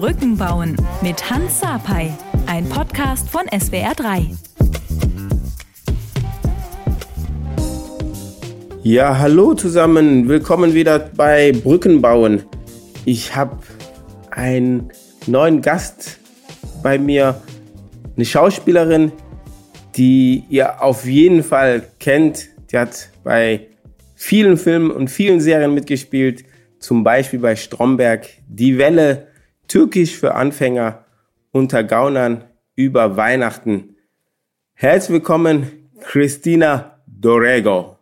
Brücken bauen mit Hans Sapai, ein Podcast von SWR3. Ja, hallo zusammen, willkommen wieder bei Brücken bauen. Ich habe einen neuen Gast bei mir, eine Schauspielerin, die ihr auf jeden Fall kennt. Die hat bei vielen Filmen und vielen Serien mitgespielt, zum Beispiel bei Stromberg, Die Welle, Türkisch für Anfänger, unter Gaunern über Weihnachten. Herzlich willkommen, Christina Dorego.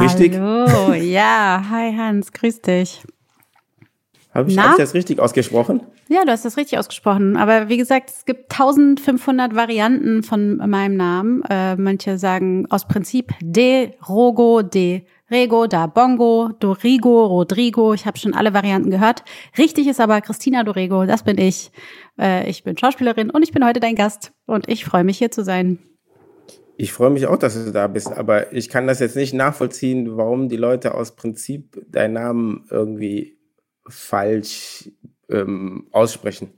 Richtig? Hallo, ja, hi Hans, grüß dich. Habe ich, hab ich das richtig ausgesprochen? Ja, du hast das richtig ausgesprochen. Aber wie gesagt, es gibt 1500 Varianten von meinem Namen. Äh, manche sagen aus Prinzip De Rogo, De Rego, Da Bongo, Dorigo, Rodrigo. Ich habe schon alle Varianten gehört. Richtig ist aber Christina Dorego, das bin ich. Äh, ich bin Schauspielerin und ich bin heute dein Gast. Und ich freue mich hier zu sein. Ich freue mich auch, dass du da bist, aber ich kann das jetzt nicht nachvollziehen, warum die Leute aus Prinzip deinen Namen irgendwie falsch ähm, aussprechen.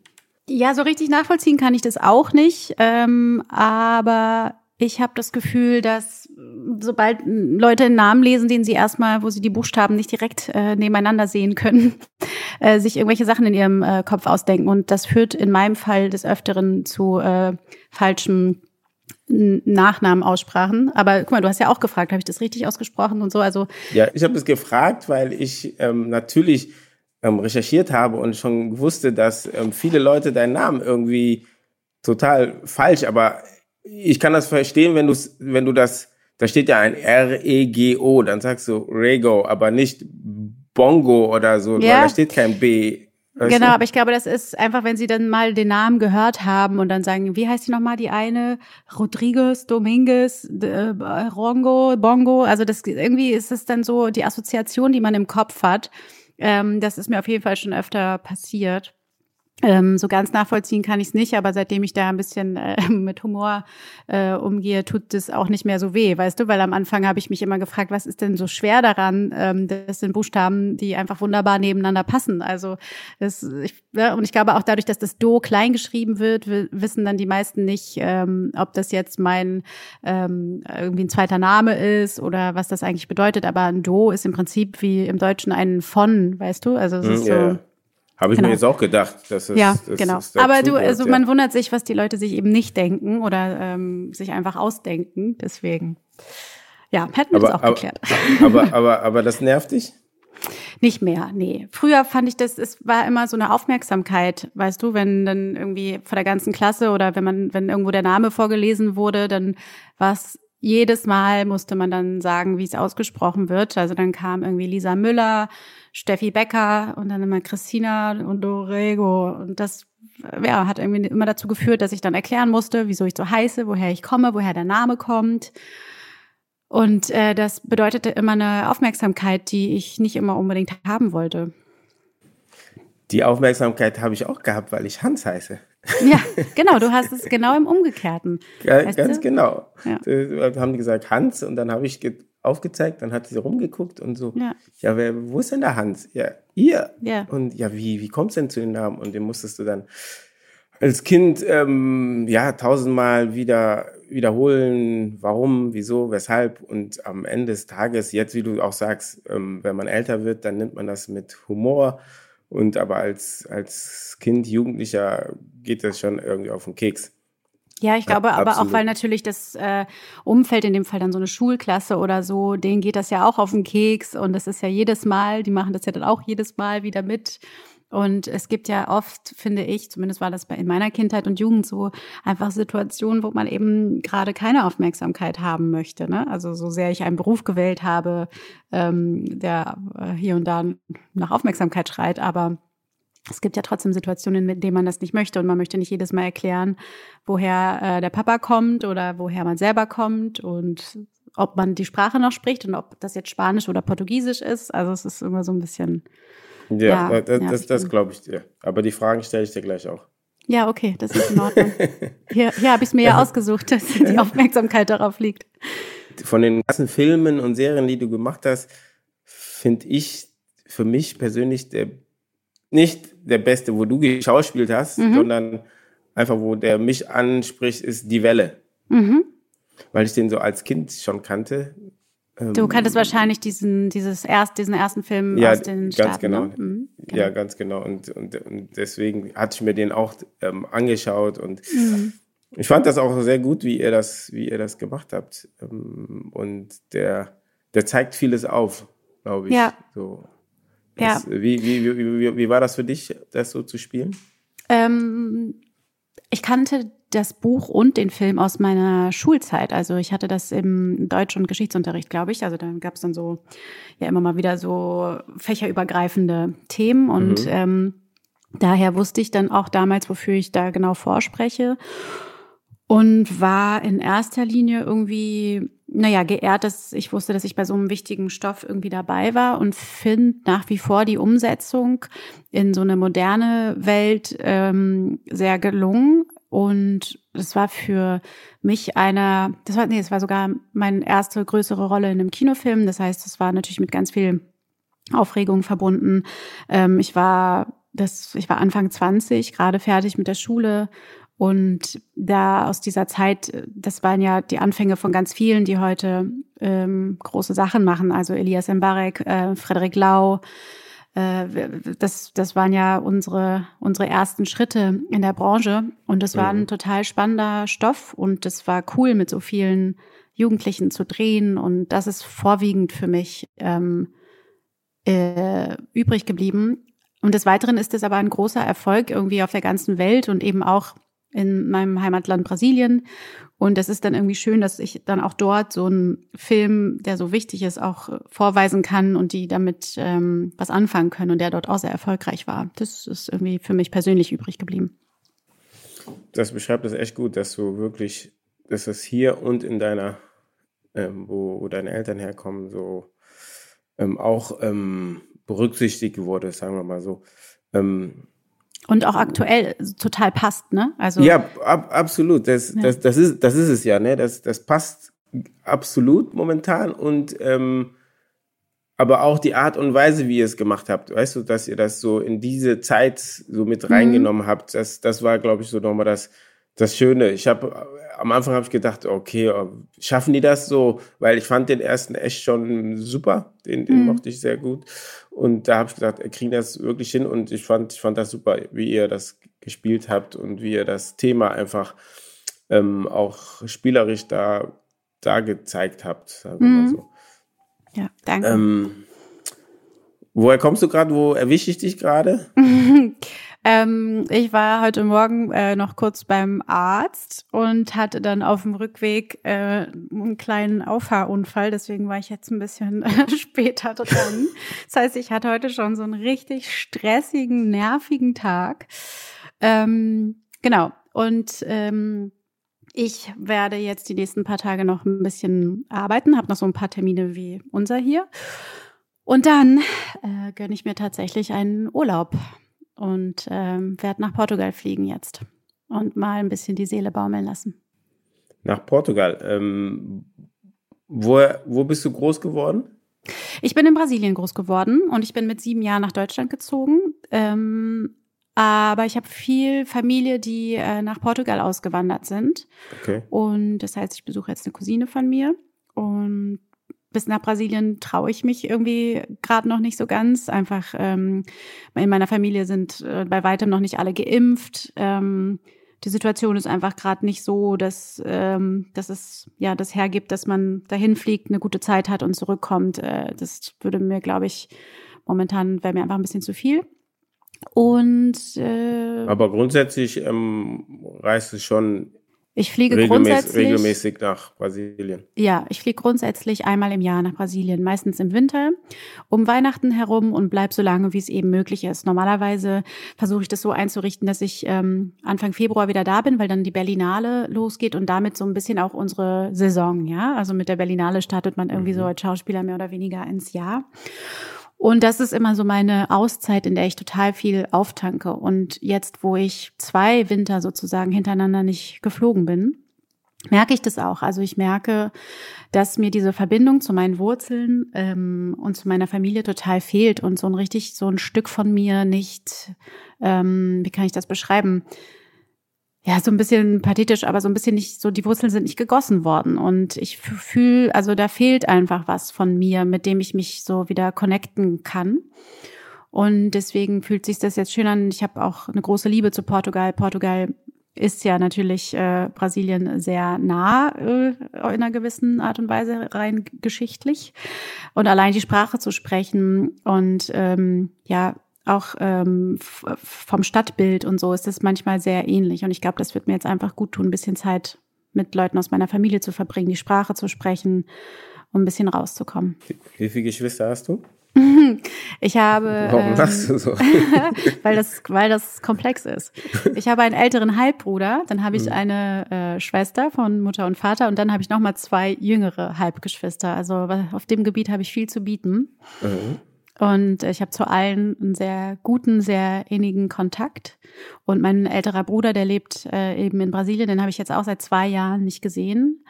Ja, so richtig nachvollziehen kann ich das auch nicht, ähm, aber ich habe das Gefühl, dass sobald Leute einen Namen lesen, den sie erstmal, wo sie die Buchstaben nicht direkt äh, nebeneinander sehen können, äh, sich irgendwelche Sachen in ihrem äh, Kopf ausdenken. Und das führt in meinem Fall des Öfteren zu äh, falschen Nachnamen aussprachen. Aber guck mal, du hast ja auch gefragt, habe ich das richtig ausgesprochen und so? Also ja, ich habe das gefragt, weil ich ähm, natürlich ähm, recherchiert habe und schon wusste, dass ähm, viele Leute deinen Namen irgendwie total falsch, aber ich kann das verstehen, wenn du wenn du das, da steht ja ein R-E-G-O, dann sagst du Rego, aber nicht Bongo oder so, ja. weil da steht kein B. Weißt genau, du? aber ich glaube, das ist einfach, wenn sie dann mal den Namen gehört haben und dann sagen, wie heißt die nochmal, die eine? Rodriguez, Dominguez, äh, Rongo, Bongo. Also das irgendwie ist es dann so die Assoziation, die man im Kopf hat. Ähm, das ist mir auf jeden Fall schon öfter passiert. Ähm, so ganz nachvollziehen kann ich es nicht, aber seitdem ich da ein bisschen äh, mit Humor äh, umgehe, tut es auch nicht mehr so weh, weißt du? Weil am Anfang habe ich mich immer gefragt, was ist denn so schwer daran? Ähm, das sind Buchstaben, die einfach wunderbar nebeneinander passen. Also das, ich, ja, und ich glaube auch dadurch, dass das Do klein geschrieben wird, wissen dann die meisten nicht, ähm, ob das jetzt mein ähm, irgendwie ein zweiter Name ist oder was das eigentlich bedeutet. Aber ein Do ist im Prinzip wie im Deutschen ein von, weißt du? Also es hm, ist so. Yeah habe ich genau. mir jetzt auch gedacht. Dass es, ja, das, genau. Aber du, also ja. man wundert sich, was die Leute sich eben nicht denken oder ähm, sich einfach ausdenken. Deswegen, ja, hätten wir aber, das auch aber, geklärt. Aber, aber, aber das nervt dich? Nicht mehr, nee. Früher fand ich das, es war immer so eine Aufmerksamkeit, weißt du, wenn dann irgendwie vor der ganzen Klasse oder wenn man, wenn irgendwo der Name vorgelesen wurde, dann war es jedes Mal musste man dann sagen, wie es ausgesprochen wird. Also dann kam irgendwie Lisa Müller, Steffi Becker und dann immer Christina und Dorego. Und das ja, hat irgendwie immer dazu geführt, dass ich dann erklären musste, wieso ich so heiße, woher ich komme, woher der Name kommt. Und äh, das bedeutete immer eine Aufmerksamkeit, die ich nicht immer unbedingt haben wollte. Die Aufmerksamkeit habe ich auch gehabt, weil ich Hans heiße. Ja, genau, du hast es genau im Umgekehrten. Ja, ganz du? genau. Ja. Da haben die gesagt Hans und dann habe ich aufgezeigt, dann hat sie rumgeguckt und so, ja, ja wer, wo ist denn der Hans? Ja, ihr. Ja. Und ja, wie, wie kommst du denn zu den Namen? Und den musstest du dann als Kind ähm, ja tausendmal wieder wiederholen, warum, wieso, weshalb und am Ende des Tages, jetzt wie du auch sagst, ähm, wenn man älter wird, dann nimmt man das mit Humor und aber als, als Kind, Jugendlicher geht das schon irgendwie auf den Keks. Ja, ich glaube aber auch, weil natürlich das äh, Umfeld, in dem Fall dann so eine Schulklasse oder so, denen geht das ja auch auf den Keks und das ist ja jedes Mal, die machen das ja dann auch jedes Mal wieder mit. Und es gibt ja oft, finde ich, zumindest war das in meiner Kindheit und Jugend so, einfach Situationen, wo man eben gerade keine Aufmerksamkeit haben möchte. Ne? Also so sehr ich einen Beruf gewählt habe, ähm, der äh, hier und da nach Aufmerksamkeit schreit, aber es gibt ja trotzdem Situationen, mit denen man das nicht möchte und man möchte nicht jedes Mal erklären, woher äh, der Papa kommt oder woher man selber kommt und ob man die Sprache noch spricht und ob das jetzt Spanisch oder Portugiesisch ist. Also es ist immer so ein bisschen ja, ja das, das, das glaube ich dir. Aber die Fragen stelle ich dir gleich auch. Ja, okay, das ist in Ordnung. Hier, hier habe ich es mir ja ausgesucht, dass die Aufmerksamkeit darauf liegt. Von den ganzen Filmen und Serien, die du gemacht hast, finde ich für mich persönlich der nicht der beste, wo du geschauspielt hast, mhm. sondern einfach, wo der mich anspricht, ist Die Welle. Mhm. Weil ich den so als Kind schon kannte. Du ähm, kanntest wahrscheinlich diesen, dieses erst, diesen ersten Film ja, aus den ganz Staaten, genau. Ne? Mhm, genau. Ja, ganz genau. Und, und, und deswegen hatte ich mir den auch ähm, angeschaut und mhm. ich fand das auch sehr gut, wie ihr das, wie ihr das gemacht habt. Ähm, und der, der zeigt vieles auf, glaube ich. Ja. So. Das, ja. Wie, wie, wie, wie, war das für dich, das so zu spielen? Ähm, ich kannte das Buch und den Film aus meiner Schulzeit. Also ich hatte das im Deutsch- und Geschichtsunterricht, glaube ich. Also da gab es dann so ja immer mal wieder so fächerübergreifende Themen und mhm. ähm, daher wusste ich dann auch damals, wofür ich da genau vorspreche und war in erster Linie irgendwie, naja, geehrt, dass ich wusste, dass ich bei so einem wichtigen Stoff irgendwie dabei war und finde nach wie vor die Umsetzung in so eine moderne Welt ähm, sehr gelungen. Und das war für mich einer, das war, nee, es war sogar meine erste größere Rolle in einem Kinofilm. Das heißt, es war natürlich mit ganz viel Aufregung verbunden. Ähm, ich war das, ich war Anfang 20, gerade fertig mit der Schule und da aus dieser Zeit, das waren ja die Anfänge von ganz vielen, die heute ähm, große Sachen machen. Also Elias Mbarek, äh, Frederik Lau. Äh, das, das waren ja unsere, unsere ersten Schritte in der Branche. Und das war ein mhm. total spannender Stoff. Und das war cool, mit so vielen Jugendlichen zu drehen. Und das ist vorwiegend für mich ähm, äh, übrig geblieben. Und des Weiteren ist es aber ein großer Erfolg irgendwie auf der ganzen Welt und eben auch in meinem Heimatland Brasilien. Und es ist dann irgendwie schön, dass ich dann auch dort so einen Film, der so wichtig ist, auch äh, vorweisen kann und die damit ähm, was anfangen können und der dort auch sehr erfolgreich war. Das ist irgendwie für mich persönlich übrig geblieben. Das beschreibt es echt gut, dass du wirklich, dass es hier und in deiner, ähm, wo, wo deine Eltern herkommen, so ähm, auch ähm, berücksichtigt wurde, sagen wir mal so. Ähm, und auch aktuell total passt, ne? Also ja, ab, absolut. Das, ja. Das, das, ist, das ist es ja, ne? Das, das passt absolut momentan und ähm, aber auch die Art und Weise, wie ihr es gemacht habt, weißt du, dass ihr das so in diese Zeit so mit mhm. reingenommen mhm. habt, das, das war, glaube ich, so nochmal das, das Schöne. Ich habe am Anfang habe ich gedacht, okay, äh, schaffen die das so? Weil ich fand den ersten echt schon super, den, den mhm. mochte ich sehr gut. Und da habe ich gedacht, er kriegt das wirklich hin und ich fand, ich fand das super, wie ihr das gespielt habt und wie ihr das Thema einfach ähm, auch spielerisch da, da gezeigt habt, sagen wir mhm. mal so. Ja, danke. Ähm, woher kommst du gerade? Wo erwische ich dich gerade? Ähm, ich war heute Morgen äh, noch kurz beim Arzt und hatte dann auf dem Rückweg äh, einen kleinen Auffahrunfall. Deswegen war ich jetzt ein bisschen später dran. Das heißt, ich hatte heute schon so einen richtig stressigen, nervigen Tag. Ähm, genau. Und ähm, ich werde jetzt die nächsten paar Tage noch ein bisschen arbeiten, habe noch so ein paar Termine wie unser hier. Und dann äh, gönne ich mir tatsächlich einen Urlaub und ähm, werde nach Portugal fliegen jetzt und mal ein bisschen die Seele baumeln lassen. Nach Portugal. Ähm, wo, wo bist du groß geworden? Ich bin in Brasilien groß geworden und ich bin mit sieben Jahren nach Deutschland gezogen. Ähm, aber ich habe viel Familie, die äh, nach Portugal ausgewandert sind. Okay. Und das heißt, ich besuche jetzt eine Cousine von mir. Und bis nach Brasilien traue ich mich irgendwie gerade noch nicht so ganz. Einfach ähm, in meiner Familie sind äh, bei weitem noch nicht alle geimpft. Ähm, die Situation ist einfach gerade nicht so, dass, ähm, dass es ja das hergibt, dass man dahin fliegt, eine gute Zeit hat und zurückkommt. Äh, das würde mir, glaube ich, momentan wäre mir einfach ein bisschen zu viel. Und äh, aber grundsätzlich ähm, reist es schon ich fliege regelmäßig, grundsätzlich regelmäßig nach Brasilien. Ja, ich fliege grundsätzlich einmal im Jahr nach Brasilien, meistens im Winter, um Weihnachten herum und bleib so lange, wie es eben möglich ist. Normalerweise versuche ich das so einzurichten, dass ich ähm, Anfang Februar wieder da bin, weil dann die Berlinale losgeht und damit so ein bisschen auch unsere Saison, ja. Also mit der Berlinale startet man irgendwie mhm. so als Schauspieler mehr oder weniger ins Jahr. Und das ist immer so meine Auszeit, in der ich total viel auftanke. Und jetzt, wo ich zwei Winter sozusagen hintereinander nicht geflogen bin, merke ich das auch. Also ich merke, dass mir diese Verbindung zu meinen Wurzeln ähm, und zu meiner Familie total fehlt und so ein richtig so ein Stück von mir nicht, ähm, wie kann ich das beschreiben? Ja, so ein bisschen pathetisch, aber so ein bisschen nicht, so die Wurzeln sind nicht gegossen worden. Und ich fühle, also da fehlt einfach was von mir, mit dem ich mich so wieder connecten kann. Und deswegen fühlt sich das jetzt schön an. Ich habe auch eine große Liebe zu Portugal. Portugal ist ja natürlich äh, Brasilien sehr nah äh, in einer gewissen Art und Weise rein geschichtlich. Und allein die Sprache zu sprechen und ähm, ja, auch ähm, vom Stadtbild und so ist es manchmal sehr ähnlich. Und ich glaube, das wird mir jetzt einfach gut tun, ein bisschen Zeit mit Leuten aus meiner Familie zu verbringen, die Sprache zu sprechen, um ein bisschen rauszukommen. Wie viele Geschwister hast du? Ich habe. Warum ähm, lachst du so? weil, das, weil das komplex ist. Ich habe einen älteren Halbbruder, dann habe ich mhm. eine äh, Schwester von Mutter und Vater und dann habe ich nochmal zwei jüngere Halbgeschwister. Also auf dem Gebiet habe ich viel zu bieten. Mhm. Und ich habe zu allen einen sehr guten, sehr innigen Kontakt. Und mein älterer Bruder, der lebt äh, eben in Brasilien, den habe ich jetzt auch seit zwei Jahren nicht gesehen.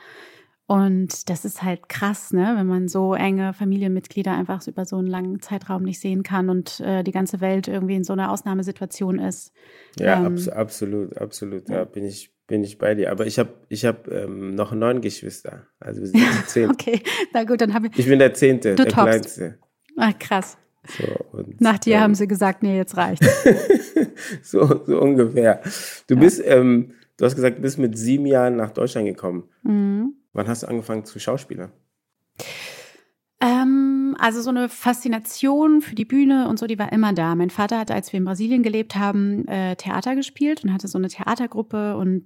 Und das ist halt krass, ne, wenn man so enge Familienmitglieder einfach über so einen langen Zeitraum nicht sehen kann und äh, die ganze Welt irgendwie in so einer Ausnahmesituation ist. Ja, ähm, abs absolut, absolut. Ja, bin ich bin ich bei dir. Aber ich habe ich hab, ähm, noch neun Geschwister. Also wir sind zehn. okay, na gut, dann habe ich. Ich bin der Zehnte, der toppst. Kleinste. Ach, krass. So, Nach dir ähm, haben sie gesagt, nee, jetzt reicht. so, so ungefähr. Du ja. bist, ähm, du hast gesagt, du bist mit sieben Jahren nach Deutschland gekommen. Mhm. Wann hast du angefangen zu Schauspielern? Ähm, also so eine Faszination für die Bühne und so, die war immer da. Mein Vater hatte, als wir in Brasilien gelebt haben, äh, Theater gespielt und hatte so eine Theatergruppe und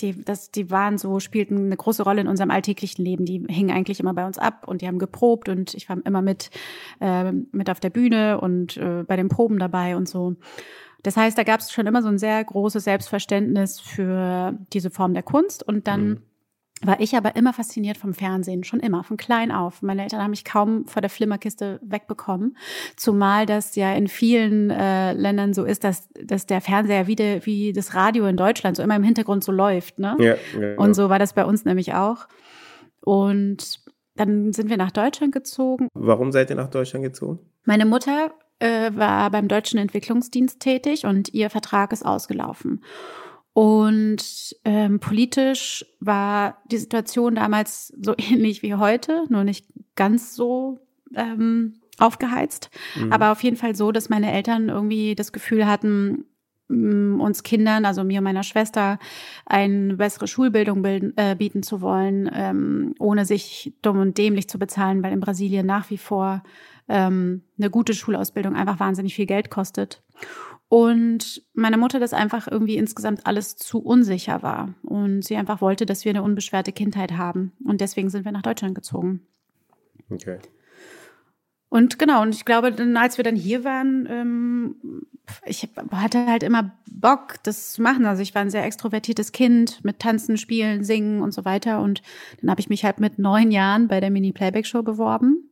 die, das, die waren so, spielten eine große Rolle in unserem alltäglichen Leben. Die hingen eigentlich immer bei uns ab und die haben geprobt und ich war immer mit, äh, mit auf der Bühne und äh, bei den Proben dabei und so. Das heißt, da gab es schon immer so ein sehr großes Selbstverständnis für diese Form der Kunst und dann mhm war ich aber immer fasziniert vom Fernsehen, schon immer, von klein auf. Meine Eltern haben mich kaum vor der Flimmerkiste wegbekommen, zumal das ja in vielen äh, Ländern so ist, dass, dass der Fernseher wie, de, wie das Radio in Deutschland so immer im Hintergrund so läuft. Ne? Ja, ja, Und so war das bei uns nämlich auch. Und dann sind wir nach Deutschland gezogen. Warum seid ihr nach Deutschland gezogen? Meine Mutter äh, war beim Deutschen Entwicklungsdienst tätig und ihr Vertrag ist ausgelaufen. Und ähm, politisch war die Situation damals so ähnlich wie heute, nur nicht ganz so ähm, aufgeheizt, mhm. aber auf jeden Fall so, dass meine Eltern irgendwie das Gefühl hatten, mm, uns Kindern, also mir und meiner Schwester, eine bessere Schulbildung bilden, äh, bieten zu wollen, ähm, ohne sich dumm und dämlich zu bezahlen, weil in Brasilien nach wie vor ähm, eine gute Schulausbildung einfach wahnsinnig viel Geld kostet. Und meine Mutter das einfach irgendwie insgesamt alles zu unsicher war. Und sie einfach wollte, dass wir eine unbeschwerte Kindheit haben. Und deswegen sind wir nach Deutschland gezogen. Okay. Und genau, und ich glaube, dann, als wir dann hier waren, ähm, ich hatte halt immer Bock, das zu machen. Also ich war ein sehr extrovertiertes Kind mit Tanzen, Spielen, Singen und so weiter. Und dann habe ich mich halt mit neun Jahren bei der Mini-Playback-Show beworben.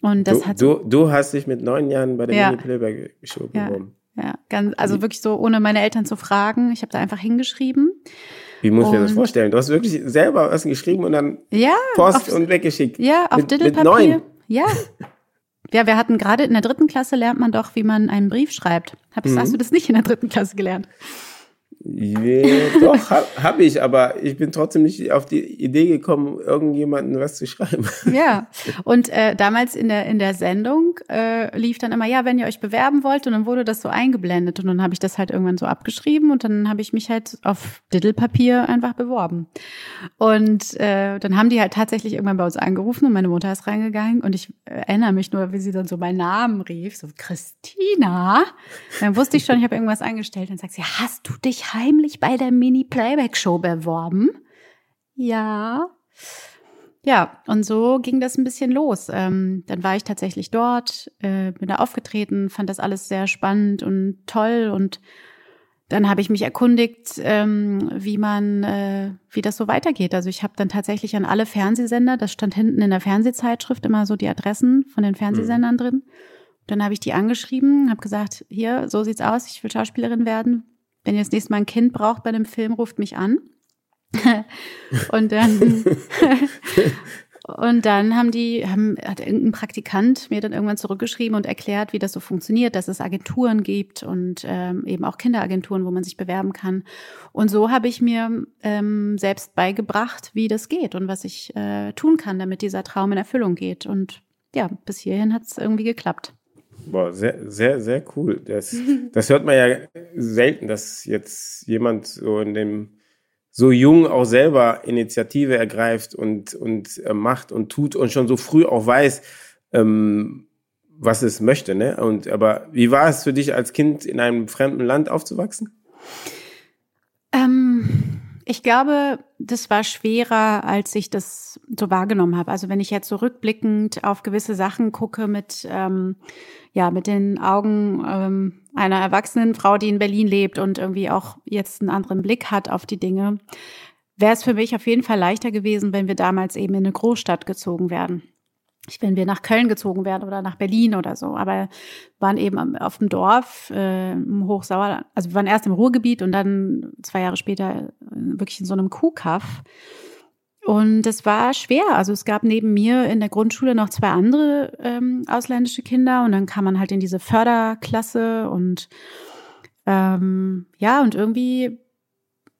Und das du, hat du, du hast dich mit neun Jahren bei der ja. Mini-Playback-Show beworben. Ja. Ganz, also wirklich so, ohne meine Eltern zu fragen. Ich habe da einfach hingeschrieben. Wie muss ich mir das vorstellen? Du hast wirklich selber was geschrieben und dann ja, Post auf, und weggeschickt. Ja, auf mit, Diddlepapier. Mit ja. Ja, wir hatten gerade in der dritten Klasse lernt man doch, wie man einen Brief schreibt. Hab, mhm. Hast du das nicht in der dritten Klasse gelernt? Yeah, doch, habe hab ich, aber ich bin trotzdem nicht auf die Idee gekommen, irgendjemanden was zu schreiben. Ja, und äh, damals in der, in der Sendung äh, lief dann immer, ja, wenn ihr euch bewerben wollt, und dann wurde das so eingeblendet und dann habe ich das halt irgendwann so abgeschrieben und dann habe ich mich halt auf Diddlepapier einfach beworben. Und äh, dann haben die halt tatsächlich irgendwann bei uns angerufen und meine Mutter ist reingegangen und ich erinnere mich nur, wie sie dann so meinen Namen rief, so Christina. Dann wusste ich schon, ich habe irgendwas eingestellt. Dann sagt sie, hast du dich heimlich bei der Mini-Playback-Show beworben. Ja. Ja, und so ging das ein bisschen los. Ähm, dann war ich tatsächlich dort, äh, bin da aufgetreten, fand das alles sehr spannend und toll und dann habe ich mich erkundigt, ähm, wie man, äh, wie das so weitergeht. Also ich habe dann tatsächlich an alle Fernsehsender, das stand hinten in der Fernsehzeitschrift immer so die Adressen von den Fernsehsendern mhm. drin. Dann habe ich die angeschrieben, habe gesagt, hier, so sieht's aus, ich will Schauspielerin werden. Wenn ihr das nächste Mal ein Kind braucht bei dem Film, ruft mich an. und dann und dann haben die, haben, hat irgendein Praktikant mir dann irgendwann zurückgeschrieben und erklärt, wie das so funktioniert, dass es Agenturen gibt und ähm, eben auch Kinderagenturen, wo man sich bewerben kann. Und so habe ich mir ähm, selbst beigebracht, wie das geht und was ich äh, tun kann, damit dieser Traum in Erfüllung geht. Und ja, bis hierhin hat es irgendwie geklappt. Boah, sehr, sehr, sehr cool. Das, das hört man ja selten, dass jetzt jemand so in dem so jung auch selber Initiative ergreift und, und äh, macht und tut und schon so früh auch weiß, ähm, was es möchte. Ne? Und aber wie war es für dich als Kind in einem fremden Land aufzuwachsen? Ähm, ich glaube, das war schwerer, als ich das so wahrgenommen habe. Also wenn ich jetzt so rückblickend auf gewisse Sachen gucke mit ähm, ja mit den Augen ähm, einer erwachsenen Frau, die in Berlin lebt und irgendwie auch jetzt einen anderen Blick hat auf die Dinge, wäre es für mich auf jeden Fall leichter gewesen, wenn wir damals eben in eine Großstadt gezogen wären. Wenn wir nach Köln gezogen wären oder nach Berlin oder so. Aber waren eben auf dem Dorf, äh, im Hochsauerland, also wir waren erst im Ruhrgebiet und dann zwei Jahre später wirklich in so einem Kuhkaff. Und es war schwer. Also es gab neben mir in der Grundschule noch zwei andere ähm, ausländische Kinder und dann kam man halt in diese Förderklasse und ähm, ja, und irgendwie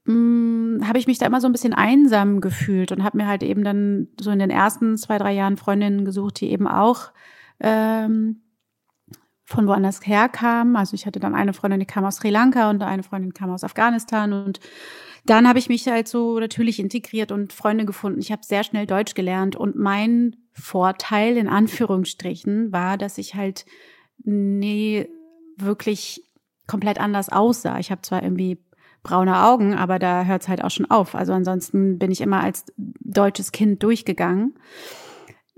habe ich mich da immer so ein bisschen einsam gefühlt und habe mir halt eben dann so in den ersten zwei, drei Jahren Freundinnen gesucht, die eben auch ähm, von woanders herkamen. Also ich hatte dann eine Freundin, die kam aus Sri Lanka und eine Freundin kam aus Afghanistan und dann habe ich mich halt so natürlich integriert und Freunde gefunden. Ich habe sehr schnell Deutsch gelernt und mein Vorteil in Anführungsstrichen war, dass ich halt nee wirklich komplett anders aussah. Ich habe zwar irgendwie braune Augen, aber da hört es halt auch schon auf. Also ansonsten bin ich immer als deutsches Kind durchgegangen.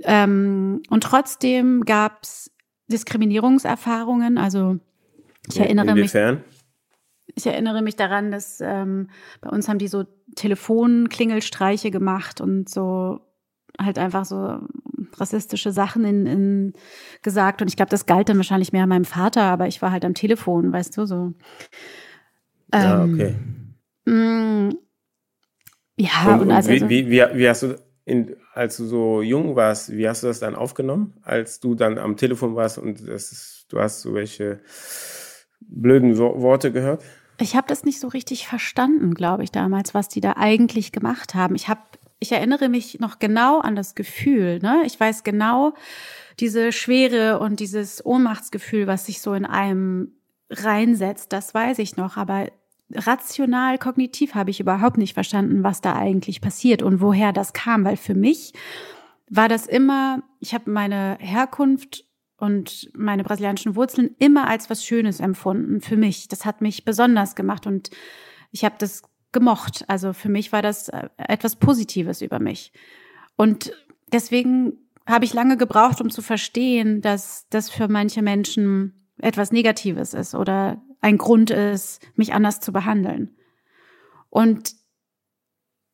Ähm, und trotzdem gab es Diskriminierungserfahrungen. Also ich erinnere Inwiefern? mich. Ich erinnere mich daran, dass ähm, bei uns haben die so Telefonklingelstreiche gemacht und so halt einfach so rassistische Sachen in, in gesagt. Und ich glaube, das galt dann wahrscheinlich mehr meinem Vater, aber ich war halt am Telefon, weißt du, so. Ja, ähm, okay. Mm, ja, und, und, und wie, wie, wie, wie hast du, in, als du so jung warst, wie hast du das dann aufgenommen, als du dann am Telefon warst und ist, du hast so welche blöden Worte gehört? Ich habe das nicht so richtig verstanden, glaube ich, damals, was die da eigentlich gemacht haben. Ich habe, ich erinnere mich noch genau an das Gefühl. Ne? Ich weiß genau diese Schwere und dieses Ohnmachtsgefühl, was sich so in einem reinsetzt. Das weiß ich noch. Aber rational, kognitiv habe ich überhaupt nicht verstanden, was da eigentlich passiert und woher das kam, weil für mich war das immer, ich habe meine Herkunft und meine brasilianischen Wurzeln immer als was Schönes empfunden für mich. Das hat mich besonders gemacht und ich habe das gemocht. Also für mich war das äh, etwas Positives über mich. Und deswegen habe ich lange gebraucht, um zu verstehen, dass das für manche Menschen etwas Negatives ist oder ein Grund ist, mich anders zu behandeln. Und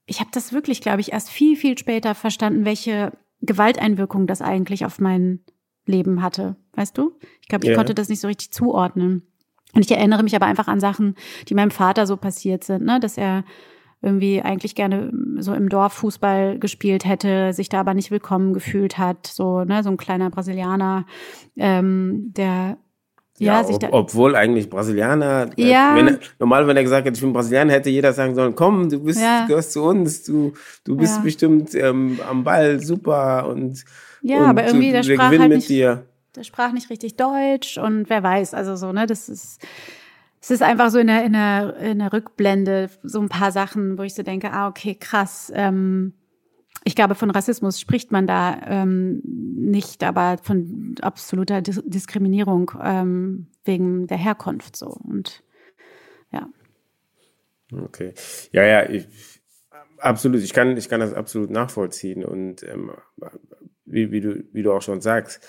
ich habe das wirklich, glaube ich, erst viel, viel später verstanden, welche Gewalteinwirkung das eigentlich auf mein Leben hatte. Weißt du? Ich glaube, ich yeah. konnte das nicht so richtig zuordnen. Und ich erinnere mich aber einfach an Sachen, die meinem Vater so passiert sind, ne? dass er irgendwie eigentlich gerne so im Dorf Fußball gespielt hätte, sich da aber nicht willkommen gefühlt hat, so ne, so ein kleiner Brasilianer, ähm, der ja, ja ob, obwohl eigentlich Brasilianer, äh, ja. wenn, normal, wenn er gesagt hätte, ich bin Brasilianer, hätte jeder sagen sollen, komm, du bist, ja. gehörst zu uns, du, du bist ja. bestimmt ähm, am Ball super und ja, und aber irgendwie der sprach halt nicht, dir. der sprach nicht richtig Deutsch und wer weiß, also so ne, das ist es ist einfach so in der in der in der Rückblende so ein paar Sachen, wo ich so denke, ah okay, krass. Ähm, ich glaube, von Rassismus spricht man da ähm, nicht, aber von absoluter Dis Diskriminierung ähm, wegen der Herkunft so. Und ja. Okay. Ja, ja, ich, absolut. Ich kann, ich kann das absolut nachvollziehen. Und ähm, wie, wie, du, wie du auch schon sagst,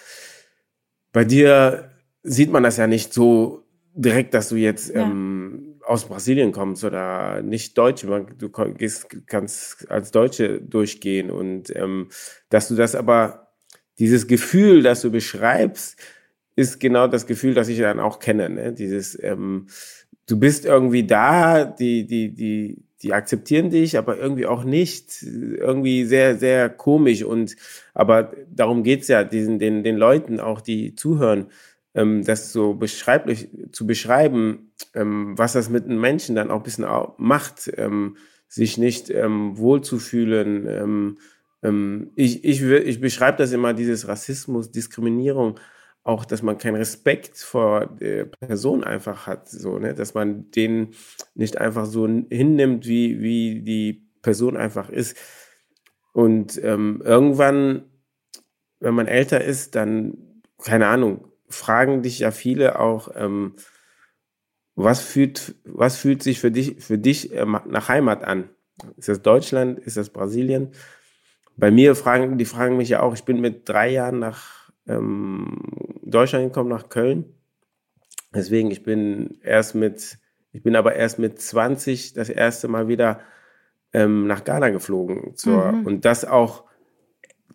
bei dir sieht man das ja nicht so direkt, dass du jetzt ja. ähm, aus Brasilien kommst oder nicht Deutsch, du kannst als Deutsche durchgehen und ähm, dass du das aber, dieses Gefühl, das du beschreibst, ist genau das Gefühl, das ich dann auch kenne. Ne? Dieses, ähm, du bist irgendwie da, die, die, die, die akzeptieren dich, aber irgendwie auch nicht. Irgendwie sehr, sehr komisch. Und aber darum geht's ja, diesen, den, den Leuten auch, die zuhören, ähm, das so beschreiblich zu beschreiben, ähm, was das mit einem Menschen dann auch ein bisschen macht, ähm, sich nicht ähm, wohlzufühlen. Ähm, ähm, ich, ich, ich beschreibe das immer, dieses Rassismus, Diskriminierung, auch, dass man keinen Respekt vor der Person einfach hat, so, ne? dass man den nicht einfach so hinnimmt, wie, wie die Person einfach ist. Und irgendwann, wenn man älter ist, dann, keine Ahnung, fragen dich ja viele auch, ähm, was fühlt, was fühlt sich für dich, für dich äh, nach Heimat an? Ist das Deutschland? Ist das Brasilien? Bei mir fragen, die fragen mich ja auch, ich bin mit drei Jahren nach ähm, Deutschland gekommen, nach Köln. Deswegen, ich bin erst mit, ich bin aber erst mit 20 das erste Mal wieder ähm, nach Ghana geflogen. Zur, mhm. Und das auch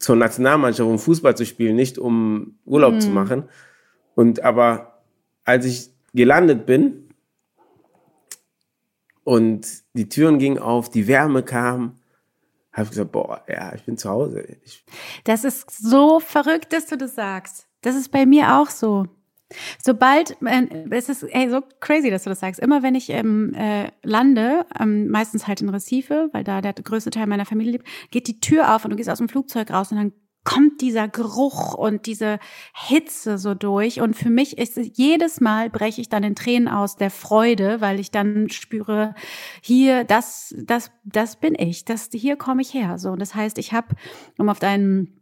zur Nationalmannschaft, um Fußball zu spielen, nicht um Urlaub mhm. zu machen. Und aber als ich gelandet bin und die Türen gingen auf, die Wärme kam, habe ich gesagt, boah, ja, ich bin zu Hause. Ich das ist so verrückt, dass du das sagst. Das ist bei mir auch so. Sobald, äh, es ist ey, so crazy, dass du das sagst. Immer wenn ich ähm, äh, lande, ähm, meistens halt in Recife, weil da der größte Teil meiner Familie lebt, geht die Tür auf und du gehst aus dem Flugzeug raus und dann kommt dieser Geruch und diese Hitze so durch. Und für mich ist es, jedes Mal breche ich dann in Tränen aus der Freude, weil ich dann spüre, hier, das, das, das bin ich, das, hier komme ich her. So, und das heißt, ich habe, um auf dein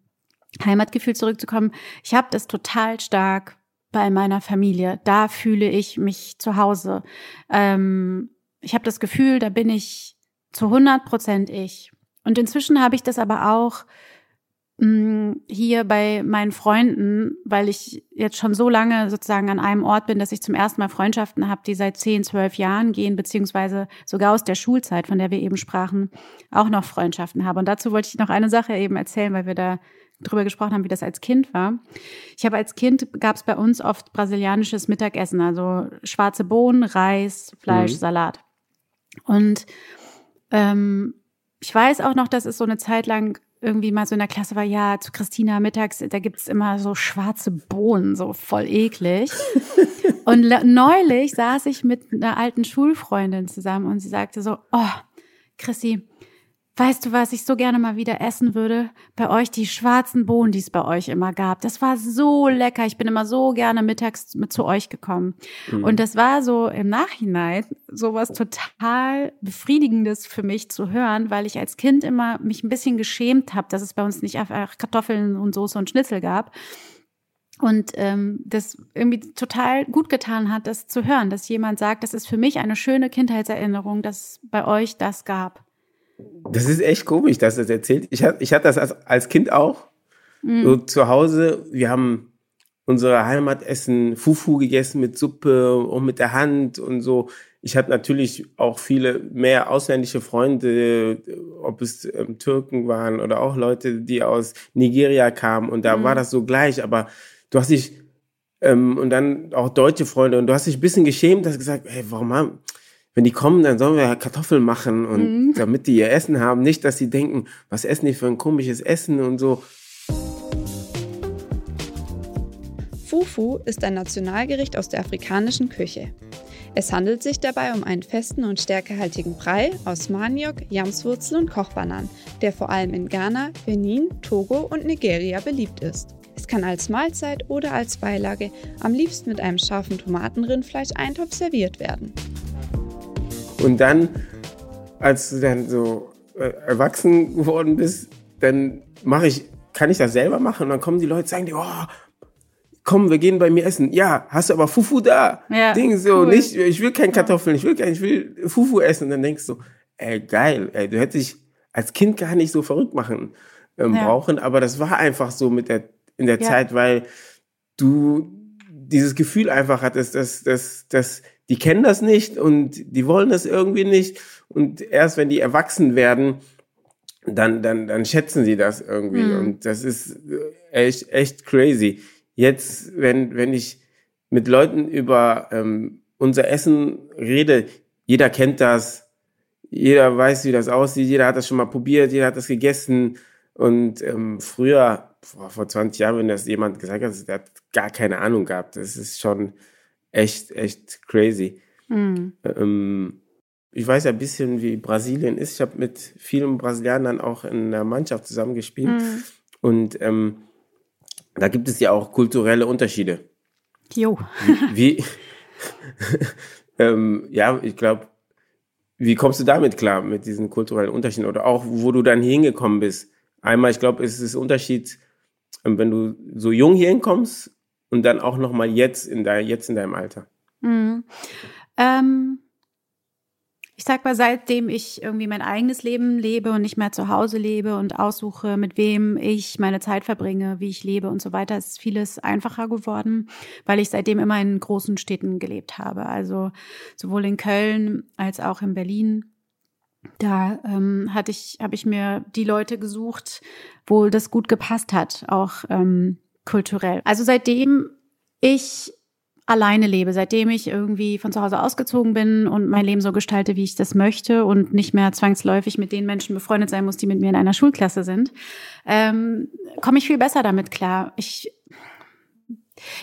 Heimatgefühl zurückzukommen, ich habe das total stark bei meiner Familie. Da fühle ich mich zu Hause. Ähm, ich habe das Gefühl, da bin ich zu 100 Prozent ich. Und inzwischen habe ich das aber auch hier bei meinen Freunden, weil ich jetzt schon so lange sozusagen an einem Ort bin, dass ich zum ersten Mal Freundschaften habe, die seit zehn, zwölf Jahren gehen, beziehungsweise sogar aus der Schulzeit, von der wir eben sprachen, auch noch Freundschaften habe. Und dazu wollte ich noch eine Sache eben erzählen, weil wir da drüber gesprochen haben, wie das als Kind war. Ich habe als Kind, gab es bei uns oft brasilianisches Mittagessen, also schwarze Bohnen, Reis, Fleisch, mhm. Salat. Und ähm, ich weiß auch noch, dass es so eine Zeit lang irgendwie mal so in der Klasse war, ja, zu Christina mittags, da gibt's immer so schwarze Bohnen, so voll eklig. und neulich saß ich mit einer alten Schulfreundin zusammen und sie sagte so, oh, Chrissy, Weißt du, was ich so gerne mal wieder essen würde? Bei euch die schwarzen Bohnen, die es bei euch immer gab. Das war so lecker. Ich bin immer so gerne mittags mit zu euch gekommen. Mhm. Und das war so im Nachhinein sowas total befriedigendes für mich zu hören, weil ich als Kind immer mich ein bisschen geschämt habe, dass es bei uns nicht einfach Kartoffeln und Soße und Schnitzel gab. Und ähm, das irgendwie total gut getan hat, das zu hören, dass jemand sagt, das ist für mich eine schöne Kindheitserinnerung, dass es bei euch das gab. Das ist echt komisch, dass das erzählt. Ich hatte, ich hatte das als, als Kind auch. Mhm. So zu Hause, wir haben unsere Heimatessen Fufu gegessen mit Suppe und mit der Hand und so. Ich hatte natürlich auch viele mehr ausländische Freunde, ob es ähm, Türken waren oder auch Leute, die aus Nigeria kamen und da mhm. war das so gleich, aber du hast dich ähm, und dann auch deutsche Freunde und du hast dich ein bisschen geschämt, hast gesagt, hey, warum haben, wenn die kommen, dann sollen wir Kartoffeln machen und mhm. damit die ihr Essen haben. Nicht, dass sie denken, was essen die für ein komisches Essen und so. Fufu ist ein Nationalgericht aus der afrikanischen Küche. Es handelt sich dabei um einen festen und stärkehaltigen Brei aus Maniok, Jamswurzel und Kochbananen, der vor allem in Ghana, Benin, Togo und Nigeria beliebt ist. Es kann als Mahlzeit oder als Beilage, am liebsten mit einem scharfen Tomatenrindfleisch-Eintopf serviert werden. Und dann, als du dann so äh, erwachsen geworden bist, dann mache ich, kann ich das selber machen? Und dann kommen die Leute, sagen die, oh, komm, wir gehen bei mir essen. Ja, hast du aber Fufu da? Ja, Ding so, cool. nicht, ich will kein Kartoffeln, ich will kein, ich will Fufu essen. Und dann denkst du, ey, geil, ey, du hättest dich als Kind gar nicht so verrückt machen ähm, ja. brauchen, aber das war einfach so mit der, in der ja. Zeit, weil du dieses Gefühl einfach hattest, dass, dass, dass die kennen das nicht und die wollen das irgendwie nicht. Und erst wenn die erwachsen werden, dann, dann, dann schätzen sie das irgendwie. Mhm. Und das ist echt, echt crazy. Jetzt, wenn, wenn ich mit Leuten über ähm, unser Essen rede, jeder kennt das. jeder weiß, wie das aussieht, jeder hat das schon mal probiert, jeder hat das gegessen. Und ähm, früher, vor, vor 20 Jahren, wenn das jemand gesagt hat, der hat gar keine Ahnung gehabt. Das ist schon echt, echt crazy. Mhm. Ähm, ich weiß ja ein bisschen, wie Brasilien ist. Ich habe mit vielen Brasilianern auch in der Mannschaft zusammengespielt. Mhm. Und ähm, da gibt es ja auch kulturelle Unterschiede. Jo. Wie, wie ähm, ja, ich glaube, wie kommst du damit klar, mit diesen kulturellen Unterschieden? Oder auch, wo du dann hingekommen bist? Einmal, ich glaube, es ist ein Unterschied, ähm, wenn du so jung hier hinkommst und dann auch nochmal jetzt in, dein, jetzt in deinem Alter. Mhm. Ähm, ich sag mal, seitdem ich irgendwie mein eigenes Leben lebe und nicht mehr zu Hause lebe und aussuche, mit wem ich meine Zeit verbringe, wie ich lebe und so weiter, ist vieles einfacher geworden, weil ich seitdem immer in großen Städten gelebt habe. Also sowohl in Köln als auch in Berlin. Da ähm, hatte ich, habe ich mir die Leute gesucht, wo das gut gepasst hat, auch ähm, kulturell. Also seitdem ich alleine lebe, seitdem ich irgendwie von zu Hause ausgezogen bin und mein Leben so gestalte, wie ich das möchte und nicht mehr zwangsläufig mit den Menschen befreundet sein muss, die mit mir in einer Schulklasse sind, ähm, komme ich viel besser damit klar. Ich,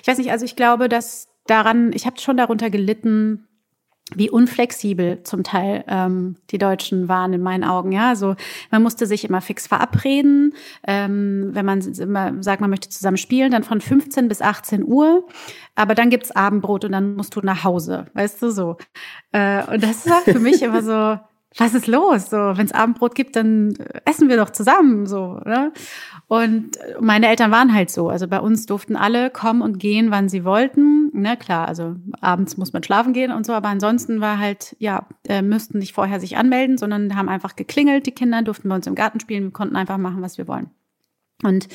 ich weiß nicht, also ich glaube, dass daran, ich habe schon darunter gelitten, wie unflexibel zum Teil ähm, die Deutschen waren in meinen Augen. Ja, also man musste sich immer fix verabreden. Ähm, wenn man immer sagt, man möchte zusammen spielen, dann von 15 bis 18 Uhr. Aber dann gibt's Abendbrot und dann musst du nach Hause, weißt du so. Äh, und das war für mich immer so, was ist los? So, wenn es Abendbrot gibt, dann essen wir doch zusammen, so. Ne? Und meine Eltern waren halt so. Also bei uns durften alle kommen und gehen, wann sie wollten. Na ne, klar, also abends muss man schlafen gehen und so, aber ansonsten war halt, ja, äh, müssten nicht vorher sich anmelden, sondern haben einfach geklingelt, die Kinder, durften bei uns im Garten spielen, wir konnten einfach machen, was wir wollen. Und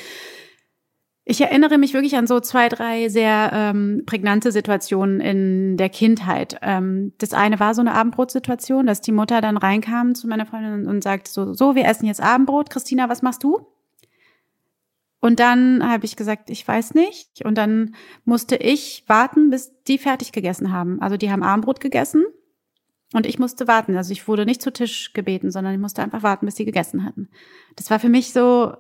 ich erinnere mich wirklich an so zwei, drei sehr ähm, prägnante Situationen in der Kindheit. Ähm, das eine war so eine Abendbrotsituation, dass die Mutter dann reinkam zu meiner Freundin und, sagte so, so, wir essen jetzt Abendbrot. Christina, was machst du? Und dann habe ich gesagt, ich weiß nicht. Und dann musste ich warten, bis die fertig gegessen haben. Also die haben Abendbrot gegessen und ich musste warten. Also ich wurde nicht zu Tisch gebeten, sondern ich musste einfach warten, bis sie gegessen hatten. Das war für mich so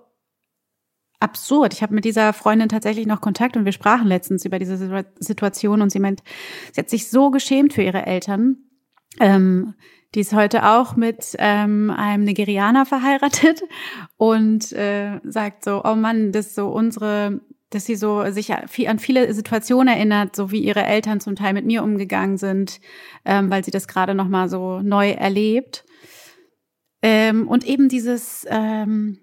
absurd. Ich habe mit dieser Freundin tatsächlich noch Kontakt und wir sprachen letztens über diese Situation und sie meint, sie hat sich so geschämt für ihre Eltern. Ähm, die ist heute auch mit ähm, einem Nigerianer verheiratet und äh, sagt so, oh Mann, das so unsere, dass sie so sich an viele Situationen erinnert, so wie ihre Eltern zum Teil mit mir umgegangen sind, ähm, weil sie das gerade noch mal so neu erlebt. Ähm, und eben dieses ähm,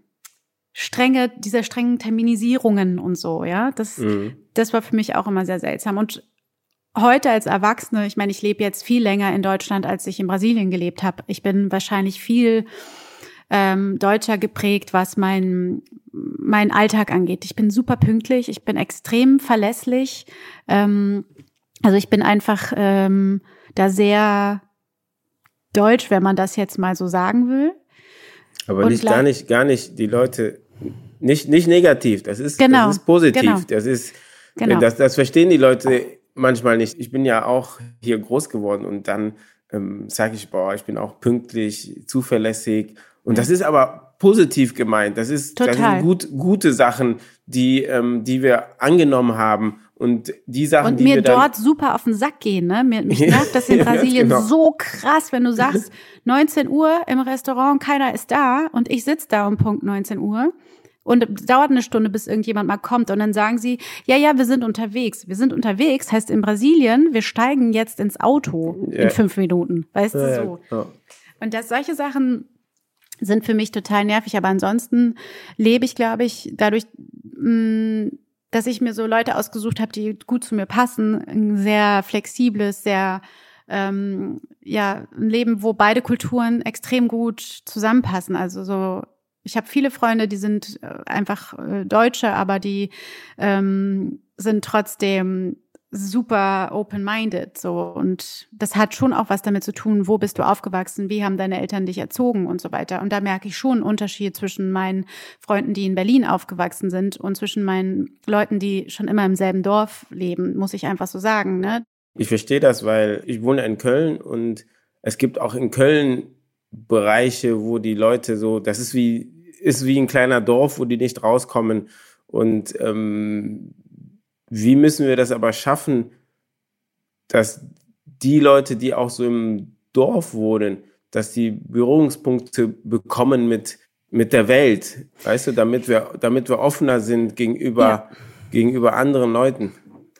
strenge, diese strengen Terminisierungen und so, ja, das, mhm. das war für mich auch immer sehr seltsam. Und heute als Erwachsene, ich meine, ich lebe jetzt viel länger in Deutschland, als ich in Brasilien gelebt habe. Ich bin wahrscheinlich viel ähm, deutscher geprägt, was mein mein Alltag angeht. Ich bin super pünktlich, ich bin extrem verlässlich. Ähm, also ich bin einfach ähm, da sehr deutsch, wenn man das jetzt mal so sagen will. Aber Und nicht gar nicht gar nicht die Leute nicht, nicht negativ, das ist, genau, das ist positiv. Genau. Das ist, genau. das, das verstehen die Leute manchmal nicht. Ich bin ja auch hier groß geworden und dann ähm, sage ich, boah, ich bin auch pünktlich, zuverlässig. Und das ist aber positiv gemeint. Das ist, Total. das sind gut, gute Sachen, die, ähm, die wir angenommen haben. Und die Sachen, und die mir wir dann dort super auf den Sack gehen, ne? Mir, mich nervt das in Brasilien genau. so krass, wenn du sagst, 19 Uhr im Restaurant, keiner ist da und ich sitze da um Punkt 19 Uhr und dauert eine Stunde, bis irgendjemand mal kommt. Und dann sagen sie, ja, ja, wir sind unterwegs. Wir sind unterwegs, heißt in Brasilien, wir steigen jetzt ins Auto ja. in fünf Minuten. Weißt ja, du so? Ja. Und dass solche Sachen sind für mich total nervig. Aber ansonsten lebe ich, glaube ich, dadurch, mh, mm, dass ich mir so Leute ausgesucht habe, die gut zu mir passen, ein sehr flexibles, sehr ähm, ja, ein Leben, wo beide Kulturen extrem gut zusammenpassen. Also so ich habe viele Freunde, die sind äh, einfach äh, Deutsche, aber die ähm, sind trotzdem super open-minded so und das hat schon auch was damit zu tun, wo bist du aufgewachsen, wie haben deine Eltern dich erzogen und so weiter und da merke ich schon einen Unterschied zwischen meinen Freunden, die in Berlin aufgewachsen sind und zwischen meinen Leuten, die schon immer im selben Dorf leben, muss ich einfach so sagen, ne? Ich verstehe das, weil ich wohne in Köln und es gibt auch in Köln Bereiche, wo die Leute so, das ist wie, ist wie ein kleiner Dorf, wo die nicht rauskommen. Und ähm, wie müssen wir das aber schaffen, dass die Leute, die auch so im Dorf wohnen, dass die Berührungspunkte bekommen mit, mit der Welt, weißt du, damit wir, damit wir offener sind gegenüber, ja. gegenüber anderen Leuten.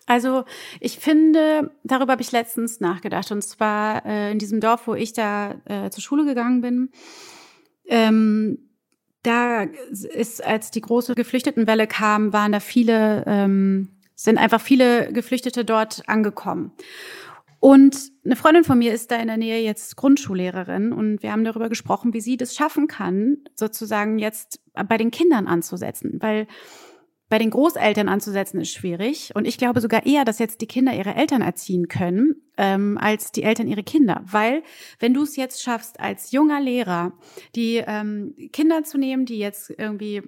Also ich finde, darüber habe ich letztens nachgedacht. Und zwar äh, in diesem Dorf, wo ich da äh, zur Schule gegangen bin. Ähm, da ist, als die große Geflüchtetenwelle kam, waren da viele, ähm, sind einfach viele Geflüchtete dort angekommen. Und eine Freundin von mir ist da in der Nähe jetzt Grundschullehrerin und wir haben darüber gesprochen, wie sie das schaffen kann, sozusagen jetzt bei den Kindern anzusetzen, weil bei den Großeltern anzusetzen ist schwierig. Und ich glaube sogar eher, dass jetzt die Kinder ihre Eltern erziehen können, ähm, als die Eltern ihre Kinder. Weil wenn du es jetzt schaffst, als junger Lehrer, die ähm, Kinder zu nehmen, die jetzt irgendwie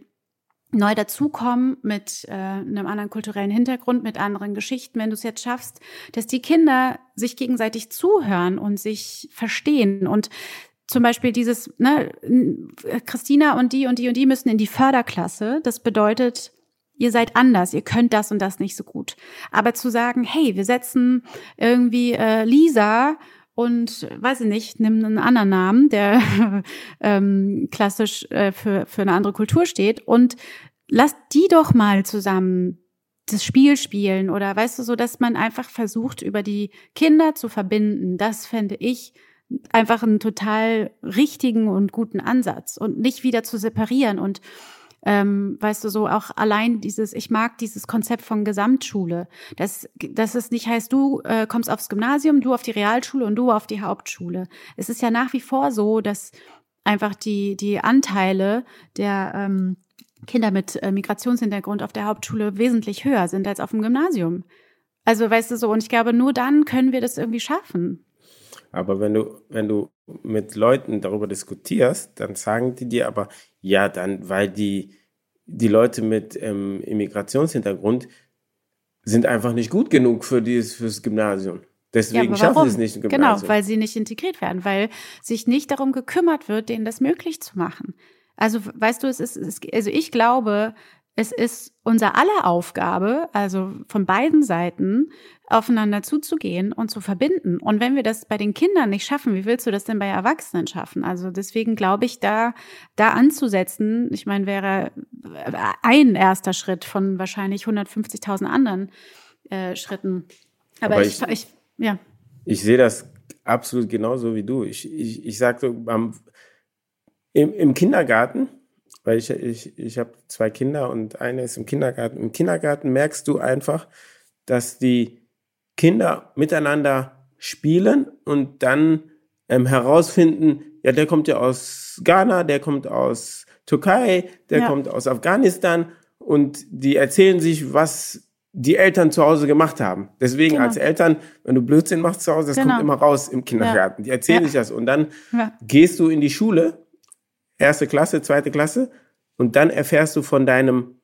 neu dazukommen mit äh, einem anderen kulturellen Hintergrund, mit anderen Geschichten, wenn du es jetzt schaffst, dass die Kinder sich gegenseitig zuhören und sich verstehen und zum Beispiel dieses, ne, Christina und die und die und die müssen in die Förderklasse. Das bedeutet, ihr seid anders, ihr könnt das und das nicht so gut. Aber zu sagen, hey, wir setzen irgendwie äh, Lisa und weiß ich nicht, nimm einen anderen Namen, der ähm, klassisch äh, für, für eine andere Kultur steht und lasst die doch mal zusammen das Spiel spielen oder weißt du so, dass man einfach versucht, über die Kinder zu verbinden. Das fände ich einfach einen total richtigen und guten Ansatz und nicht wieder zu separieren und ähm, weißt du, so auch allein dieses, ich mag dieses Konzept von Gesamtschule, dass, dass es nicht heißt, du äh, kommst aufs Gymnasium, du auf die Realschule und du auf die Hauptschule. Es ist ja nach wie vor so, dass einfach die, die Anteile der ähm, Kinder mit äh, Migrationshintergrund auf der Hauptschule wesentlich höher sind als auf dem Gymnasium. Also weißt du so, und ich glaube, nur dann können wir das irgendwie schaffen. Aber wenn du, wenn du mit Leuten darüber diskutierst, dann sagen die dir aber, ja, dann, weil die, die Leute mit ähm, Immigrationshintergrund sind einfach nicht gut genug für dieses, fürs Gymnasium. Deswegen ja, schaffen sie es nicht im genau, Gymnasium. Genau, weil sie nicht integriert werden, weil sich nicht darum gekümmert wird, denen das möglich zu machen. Also, weißt du, es ist, es, also ich glaube, es ist unser aller Aufgabe, also von beiden Seiten, aufeinander zuzugehen und zu verbinden. Und wenn wir das bei den Kindern nicht schaffen, wie willst du das denn bei Erwachsenen schaffen? Also deswegen glaube ich, da, da anzusetzen, ich meine, wäre ein erster Schritt von wahrscheinlich 150.000 anderen äh, Schritten. Aber, Aber ich, ich, ich, ja. Ich sehe das absolut genauso wie du. Ich, ich, ich sage so, im, im Kindergarten, weil ich, ich, ich habe zwei Kinder und eine ist im Kindergarten. Im Kindergarten merkst du einfach, dass die Kinder miteinander spielen und dann ähm, herausfinden, ja, der kommt ja aus Ghana, der kommt aus Türkei, der ja. kommt aus Afghanistan und die erzählen sich, was die Eltern zu Hause gemacht haben. Deswegen genau. als Eltern, wenn du Blödsinn machst zu Hause, das genau. kommt immer raus im Kindergarten. Ja. Die erzählen ja. sich das und dann gehst du in die Schule erste Klasse, zweite Klasse und dann erfährst du von deinem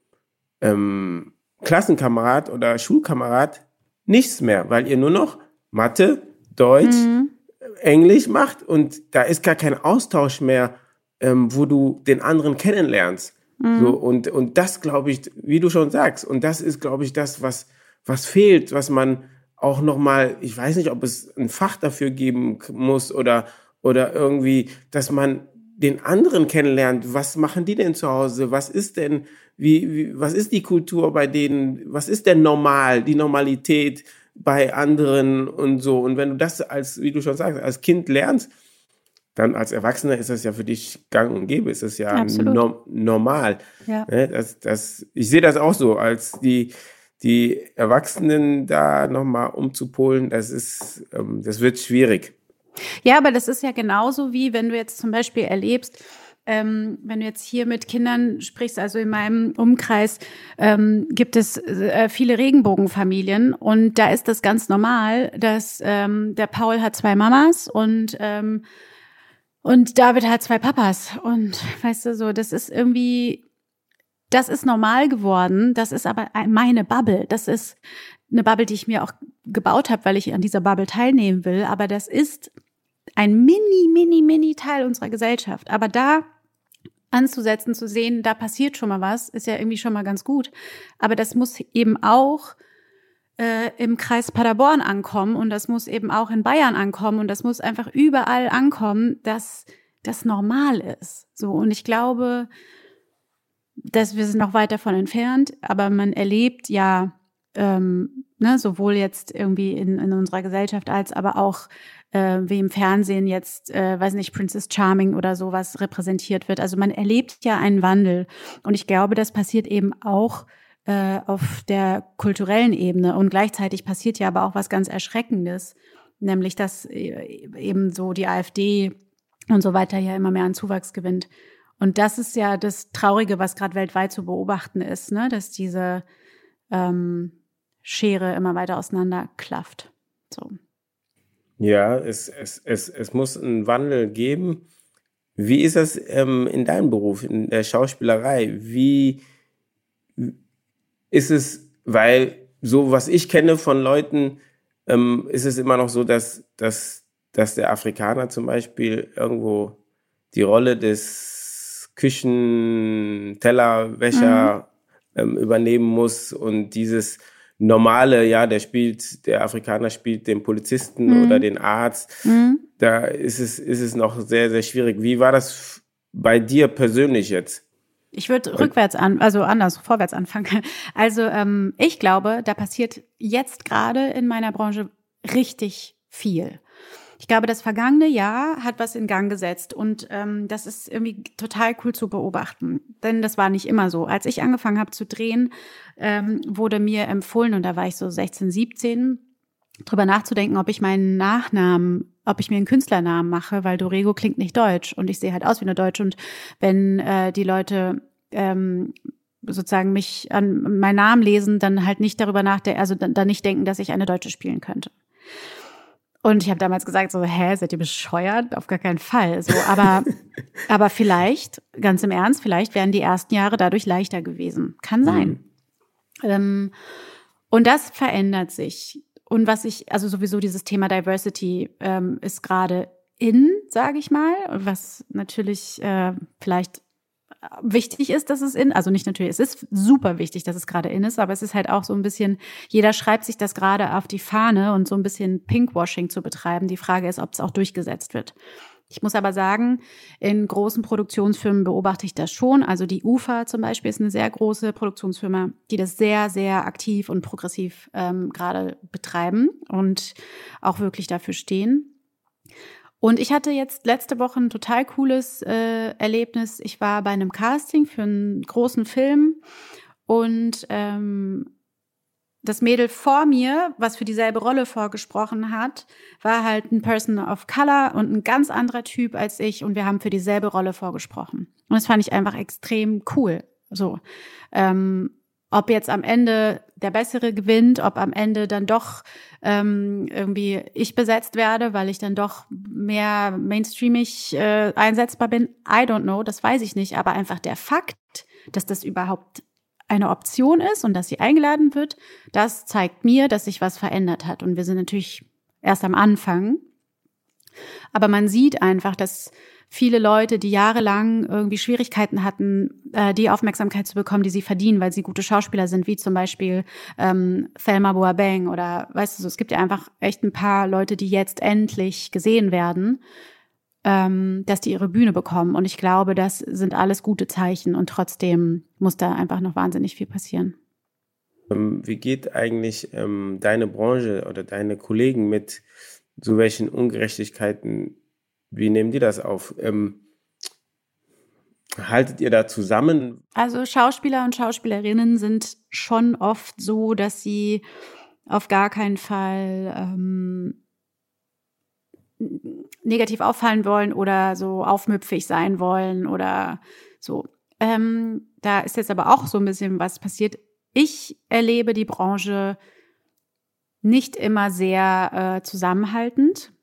ähm, Klassenkamerad oder Schulkamerad nichts mehr, weil ihr nur noch Mathe, Deutsch, mhm. Englisch macht und da ist gar kein Austausch mehr, ähm, wo du den anderen kennenlernst. Mhm. So, und, und das glaube ich, wie du schon sagst, und das ist, glaube ich, das, was, was fehlt, was man auch nochmal, ich weiß nicht, ob es ein Fach dafür geben muss oder, oder irgendwie, dass man den anderen kennenlernt, was machen die denn zu Hause? Was ist denn, wie, wie, was ist die Kultur bei denen? Was ist denn normal, die Normalität bei anderen und so? Und wenn du das als, wie du schon sagst, als Kind lernst, dann als Erwachsener ist das ja für dich gang und gäbe, ist das ja no normal. Ja. Ne, das, das, ich sehe das auch so, als die, die Erwachsenen da nochmal umzupolen, das ist, ähm, das wird schwierig. Ja, aber das ist ja genauso wie, wenn du jetzt zum Beispiel erlebst, ähm, wenn du jetzt hier mit Kindern sprichst, also in meinem Umkreis ähm, gibt es äh, viele Regenbogenfamilien und da ist das ganz normal, dass ähm, der Paul hat zwei Mamas und ähm, und David hat zwei Papas und weißt du so, das ist irgendwie das ist normal geworden, das ist aber meine Bubble, das ist eine Bubble, die ich mir auch gebaut habe, weil ich an dieser Bubble teilnehmen will, aber das ist ein mini, mini, mini Teil unserer Gesellschaft. Aber da anzusetzen, zu sehen, da passiert schon mal was, ist ja irgendwie schon mal ganz gut. Aber das muss eben auch äh, im Kreis Paderborn ankommen und das muss eben auch in Bayern ankommen und das muss einfach überall ankommen, dass das normal ist. So und ich glaube, dass wir sind noch weit davon entfernt, aber man erlebt ja ähm, ne, sowohl jetzt irgendwie in, in unserer Gesellschaft als aber auch äh, wie im Fernsehen jetzt, äh, weiß nicht, Princess Charming oder sowas repräsentiert wird. Also man erlebt ja einen Wandel. Und ich glaube, das passiert eben auch äh, auf der kulturellen Ebene. Und gleichzeitig passiert ja aber auch was ganz Erschreckendes, nämlich dass äh, eben so die AfD und so weiter ja immer mehr an Zuwachs gewinnt. Und das ist ja das Traurige, was gerade weltweit zu beobachten ist, ne? dass diese ähm, Schere immer weiter auseinanderklafft. So. Ja, es, es, es, es muss einen Wandel geben. Wie ist das ähm, in deinem Beruf, in der Schauspielerei? Wie ist es, weil so was ich kenne von Leuten, ähm, ist es immer noch so, dass, dass, dass der Afrikaner zum Beispiel irgendwo die Rolle des Küchentellerwäscher mhm. ähm, übernehmen muss und dieses normale, ja, der spielt, der Afrikaner spielt den Polizisten mhm. oder den Arzt. Mhm. Da ist es, ist es noch sehr, sehr schwierig. Wie war das bei dir persönlich jetzt? Ich würde rückwärts an, also anders, vorwärts anfangen. Also ähm, ich glaube, da passiert jetzt gerade in meiner Branche richtig viel. Ich glaube, das vergangene Jahr hat was in Gang gesetzt und ähm, das ist irgendwie total cool zu beobachten. Denn das war nicht immer so. Als ich angefangen habe zu drehen, ähm, wurde mir empfohlen, und da war ich so 16, 17, drüber nachzudenken, ob ich meinen Nachnamen, ob ich mir einen Künstlernamen mache, weil Dorego klingt nicht deutsch und ich sehe halt aus wie eine Deutsche. Und wenn äh, die Leute ähm, sozusagen mich an meinen Namen lesen, dann halt nicht darüber nachdenken, also dann, dann nicht denken, dass ich eine Deutsche spielen könnte. Und ich habe damals gesagt, so, hä, seid ihr bescheuert? Auf gar keinen Fall. So, aber, aber vielleicht, ganz im Ernst, vielleicht wären die ersten Jahre dadurch leichter gewesen. Kann sein. Mhm. Ähm, und das verändert sich. Und was ich, also sowieso dieses Thema Diversity ähm, ist gerade in, sage ich mal, was natürlich äh, vielleicht wichtig ist, dass es in, also nicht natürlich, es ist super wichtig, dass es gerade in ist, aber es ist halt auch so ein bisschen, jeder schreibt sich das gerade auf die Fahne und so ein bisschen Pinkwashing zu betreiben. Die Frage ist, ob es auch durchgesetzt wird. Ich muss aber sagen, in großen Produktionsfirmen beobachte ich das schon. Also die UFA zum Beispiel ist eine sehr große Produktionsfirma, die das sehr, sehr aktiv und progressiv ähm, gerade betreiben und auch wirklich dafür stehen. Und ich hatte jetzt letzte Woche ein total cooles äh, Erlebnis. Ich war bei einem Casting für einen großen Film und ähm, das Mädel vor mir, was für dieselbe Rolle vorgesprochen hat, war halt ein Person of Color und ein ganz anderer Typ als ich und wir haben für dieselbe Rolle vorgesprochen. Und das fand ich einfach extrem cool. So. Ähm, ob jetzt am Ende der Bessere gewinnt, ob am Ende dann doch ähm, irgendwie ich besetzt werde, weil ich dann doch mehr mainstreamig äh, einsetzbar bin, I don't know, das weiß ich nicht. Aber einfach der Fakt, dass das überhaupt eine Option ist und dass sie eingeladen wird, das zeigt mir, dass sich was verändert hat. Und wir sind natürlich erst am Anfang. Aber man sieht einfach, dass viele Leute, die jahrelang irgendwie Schwierigkeiten hatten, äh, die Aufmerksamkeit zu bekommen, die sie verdienen, weil sie gute Schauspieler sind, wie zum Beispiel ähm, Thelma Boabeng oder weißt du, so, es gibt ja einfach echt ein paar Leute, die jetzt endlich gesehen werden, ähm, dass die ihre Bühne bekommen. Und ich glaube, das sind alles gute Zeichen und trotzdem muss da einfach noch wahnsinnig viel passieren. Ähm, wie geht eigentlich ähm, deine Branche oder deine Kollegen mit so welchen Ungerechtigkeiten wie nehmen die das auf? Ähm, haltet ihr da zusammen? Also Schauspieler und Schauspielerinnen sind schon oft so, dass sie auf gar keinen Fall ähm, negativ auffallen wollen oder so aufmüpfig sein wollen oder so. Ähm, da ist jetzt aber auch so ein bisschen was passiert. Ich erlebe die Branche nicht immer sehr äh, zusammenhaltend.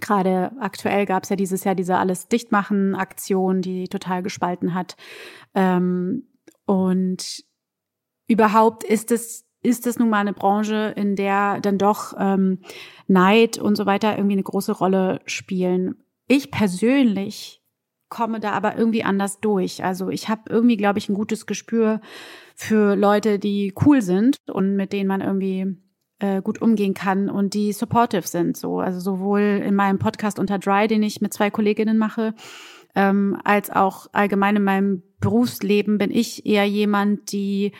Gerade aktuell gab es ja dieses Jahr diese alles dichtmachen Aktion, die total gespalten hat. Ähm, und überhaupt ist es ist es nun mal eine Branche, in der dann doch ähm, Neid und so weiter irgendwie eine große Rolle spielen. Ich persönlich komme da aber irgendwie anders durch. Also ich habe irgendwie, glaube ich, ein gutes Gespür für Leute, die cool sind und mit denen man irgendwie äh, gut umgehen kann und die supportive sind. So, also sowohl in meinem Podcast unter Dry, den ich mit zwei Kolleginnen mache, ähm, als auch allgemein in meinem Berufsleben bin ich eher jemand, die,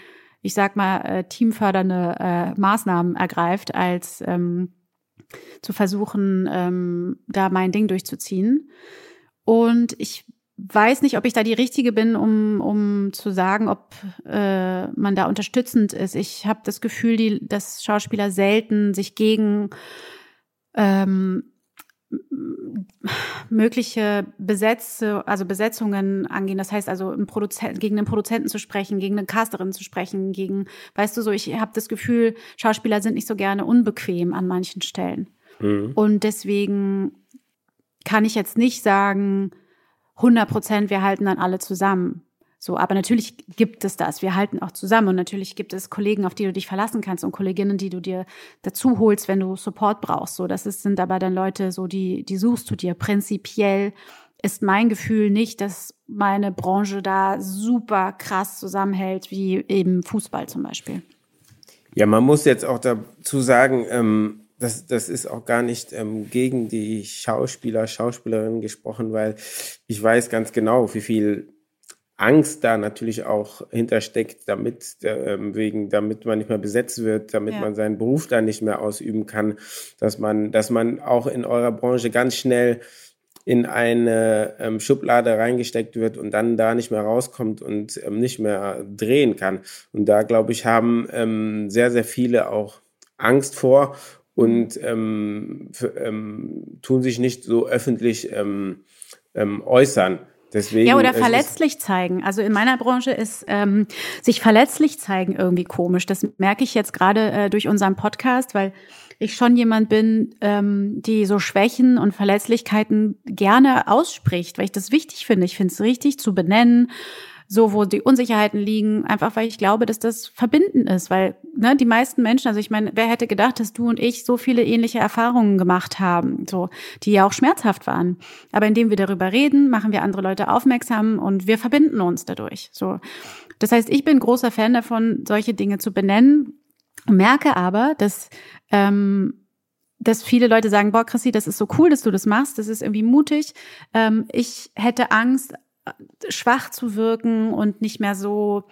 ich sag mal, äh, teamfördernde äh, Maßnahmen ergreift, als ähm, zu versuchen, ähm, da mein Ding durchzuziehen. Und ich weiß nicht, ob ich da die Richtige bin, um, um zu sagen, ob äh, man da unterstützend ist. Ich habe das Gefühl, die, dass Schauspieler selten sich gegen ähm, mögliche Besetze, also Besetzungen angehen. Das heißt also, im Produzent, gegen den Produzenten zu sprechen, gegen eine Casterin zu sprechen, gegen, weißt du so, ich habe das Gefühl, Schauspieler sind nicht so gerne unbequem an manchen Stellen. Mhm. Und deswegen kann ich jetzt nicht sagen, 100 Prozent, wir halten dann alle zusammen. So, aber natürlich gibt es das. Wir halten auch zusammen und natürlich gibt es Kollegen, auf die du dich verlassen kannst und Kolleginnen, die du dir dazu holst, wenn du Support brauchst. So, das ist, sind aber dann Leute, so die, die suchst du dir. Prinzipiell ist mein Gefühl nicht, dass meine Branche da super krass zusammenhält, wie eben Fußball zum Beispiel. Ja, man muss jetzt auch dazu sagen, ähm, das, das ist auch gar nicht ähm, gegen die Schauspieler, Schauspielerinnen gesprochen, weil ich weiß ganz genau, wie viel Angst da natürlich auch hintersteckt, damit ähm, wegen, damit man nicht mehr besetzt wird, damit ja. man seinen Beruf dann nicht mehr ausüben kann, dass man, dass man auch in eurer Branche ganz schnell in eine ähm, Schublade reingesteckt wird und dann da nicht mehr rauskommt und ähm, nicht mehr drehen kann. Und da glaube ich haben ähm, sehr sehr viele auch Angst vor und ähm, ähm, tun sich nicht so öffentlich ähm, ähm, äußern. Deswegen ja, oder verletzlich zeigen. Also in meiner Branche ist ähm, sich verletzlich zeigen irgendwie komisch. Das merke ich jetzt gerade äh, durch unseren Podcast, weil ich schon jemand bin, ähm, die so Schwächen und Verletzlichkeiten gerne ausspricht, weil ich das wichtig finde. Ich finde es richtig zu benennen so, wo die Unsicherheiten liegen, einfach weil ich glaube, dass das verbinden ist, weil ne, die meisten Menschen, also ich meine, wer hätte gedacht, dass du und ich so viele ähnliche Erfahrungen gemacht haben, so, die ja auch schmerzhaft waren. Aber indem wir darüber reden, machen wir andere Leute aufmerksam und wir verbinden uns dadurch. So, das heißt, ich bin großer Fan davon, solche Dinge zu benennen, merke aber, dass ähm, dass viele Leute sagen, boah, Chrissy, das ist so cool, dass du das machst, das ist irgendwie mutig. Ähm, ich hätte Angst, schwach zu wirken und nicht mehr so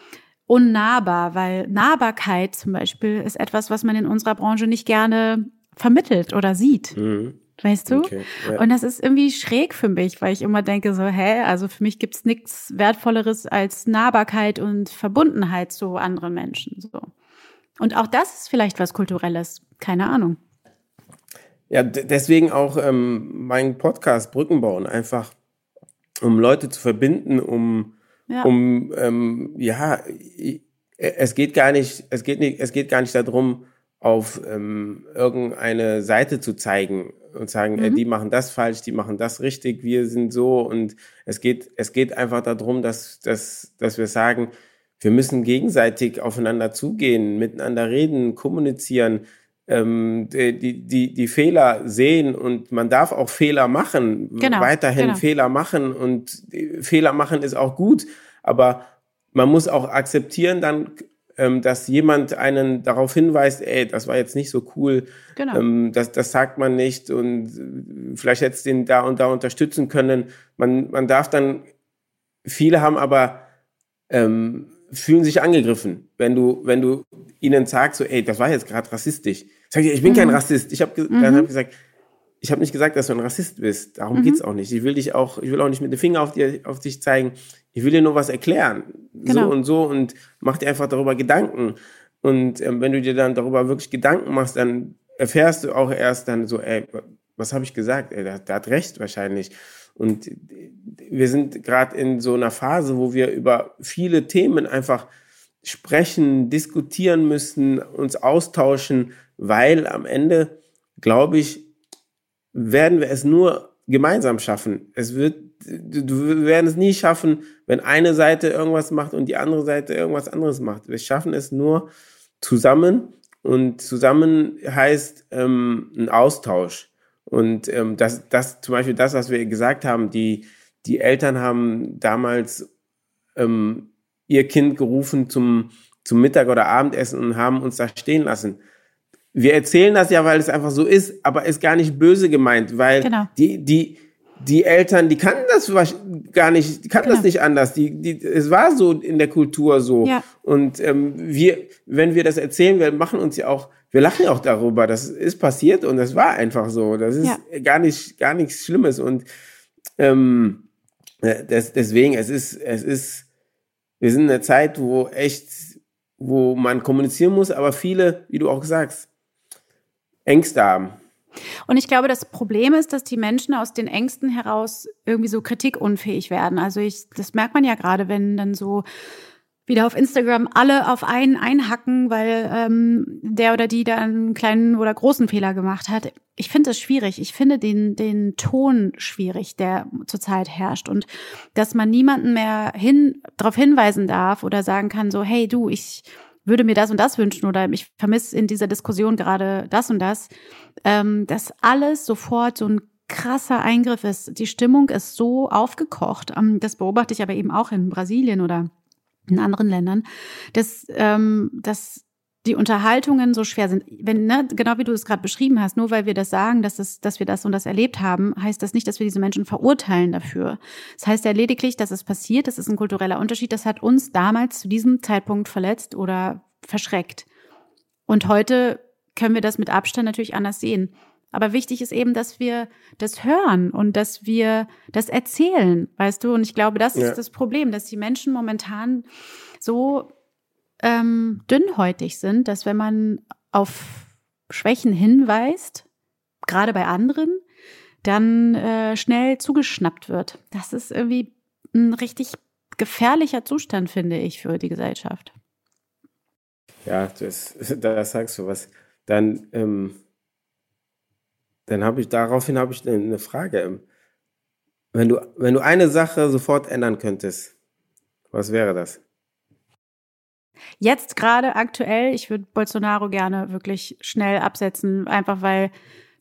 unnahbar, weil Nahbarkeit zum Beispiel ist etwas, was man in unserer Branche nicht gerne vermittelt oder sieht. Mhm. Weißt du? Okay, ja. Und das ist irgendwie schräg für mich, weil ich immer denke so, hä, also für mich gibt's nichts Wertvolleres als Nahbarkeit und Verbundenheit zu anderen Menschen. So. Und auch das ist vielleicht was Kulturelles. Keine Ahnung. Ja, deswegen auch ähm, mein Podcast Brücken bauen. Einfach um Leute zu verbinden, um, ja. um ähm, ja, es geht gar nicht, es geht nicht, es geht gar nicht darum, auf ähm, irgendeine Seite zu zeigen und sagen, mhm. äh, die machen das falsch, die machen das richtig, wir sind so und es geht, es geht einfach darum, dass, dass, dass wir sagen, wir müssen gegenseitig aufeinander zugehen, miteinander reden, kommunizieren, ähm, die, die, die Fehler sehen und man darf auch Fehler machen, genau, weiterhin genau. Fehler machen und Fehler machen ist auch gut, aber man muss auch akzeptieren dann, ähm, dass jemand einen darauf hinweist, ey, das war jetzt nicht so cool, genau. ähm, das, das sagt man nicht und vielleicht hätte es den da und da unterstützen können. Man, man darf dann, viele haben aber ähm, fühlen sich angegriffen, wenn du, wenn du ihnen sagst, so, ey, das war jetzt gerade rassistisch. Sag ich, ich bin mhm. kein Rassist. Ich habe mhm. hab gesagt, ich habe nicht gesagt, dass du ein Rassist bist. Darum mhm. geht's auch nicht. Ich will dich auch, ich will auch nicht mit dem Finger auf, dir, auf dich zeigen. Ich will dir nur was erklären. Genau. So und so und mach dir einfach darüber Gedanken. Und ähm, wenn du dir dann darüber wirklich Gedanken machst, dann erfährst du auch erst dann so, ey, was habe ich gesagt? Ey, der, der hat recht wahrscheinlich. Und wir sind gerade in so einer Phase, wo wir über viele Themen einfach sprechen, diskutieren müssen, uns austauschen, weil am Ende, glaube ich, werden wir es nur gemeinsam schaffen. Es wird, wir werden es nie schaffen, wenn eine Seite irgendwas macht und die andere Seite irgendwas anderes macht. Wir schaffen es nur, zusammen und zusammen heißt ähm, ein Austausch. Und ähm, das, das zum Beispiel das, was wir gesagt haben, die, die Eltern haben damals ähm, ihr Kind gerufen zum, zum Mittag- oder Abendessen und haben uns da stehen lassen. Wir erzählen das ja, weil es einfach so ist, aber ist gar nicht böse gemeint, weil genau. die, die, die Eltern, die kannten das gar nicht, die kannten genau. das nicht anders. Die, die, es war so in der Kultur so. Ja. Und ähm, wir, wenn wir das erzählen, wir machen uns ja auch, wir lachen ja auch darüber. Das ist passiert und das war einfach so. Das ist ja. gar nicht, gar nichts Schlimmes. Und ähm, äh, das, deswegen, es ist, es ist, wir sind in einer Zeit, wo echt, wo man kommunizieren muss, aber viele, wie du auch sagst, Ängste haben. Und ich glaube, das Problem ist, dass die Menschen aus den Ängsten heraus irgendwie so kritikunfähig werden. Also ich, das merkt man ja gerade, wenn dann so wieder auf Instagram alle auf einen einhacken, weil ähm, der oder die da einen kleinen oder großen Fehler gemacht hat. Ich finde das schwierig. Ich finde den, den Ton schwierig, der zurzeit herrscht. Und dass man niemanden mehr hin, darauf hinweisen darf oder sagen kann, so, hey du, ich würde mir das und das wünschen oder ich vermisse in dieser Diskussion gerade das und das, ähm, dass alles sofort so ein krasser Eingriff ist. Die Stimmung ist so aufgekocht. Ähm, das beobachte ich aber eben auch in Brasilien oder in anderen Ländern, dass, ähm, dass die Unterhaltungen so schwer sind. Wenn, ne, genau wie du es gerade beschrieben hast, nur weil wir das sagen, dass, es, dass wir das und das erlebt haben, heißt das nicht, dass wir diese Menschen verurteilen dafür. Das heißt ja lediglich, dass es passiert, das ist ein kultureller Unterschied, das hat uns damals zu diesem Zeitpunkt verletzt oder verschreckt. Und heute können wir das mit Abstand natürlich anders sehen. Aber wichtig ist eben, dass wir das hören und dass wir das erzählen, weißt du? Und ich glaube, das ja. ist das Problem, dass die Menschen momentan so ähm, dünnhäutig sind, dass wenn man auf Schwächen hinweist, gerade bei anderen, dann äh, schnell zugeschnappt wird. Das ist irgendwie ein richtig gefährlicher Zustand, finde ich, für die Gesellschaft. Ja, das, da sagst du was. Dann, ähm, dann habe ich daraufhin habe ich eine Frage. Wenn du, wenn du eine Sache sofort ändern könntest, was wäre das? Jetzt gerade aktuell, ich würde Bolsonaro gerne wirklich schnell absetzen, einfach weil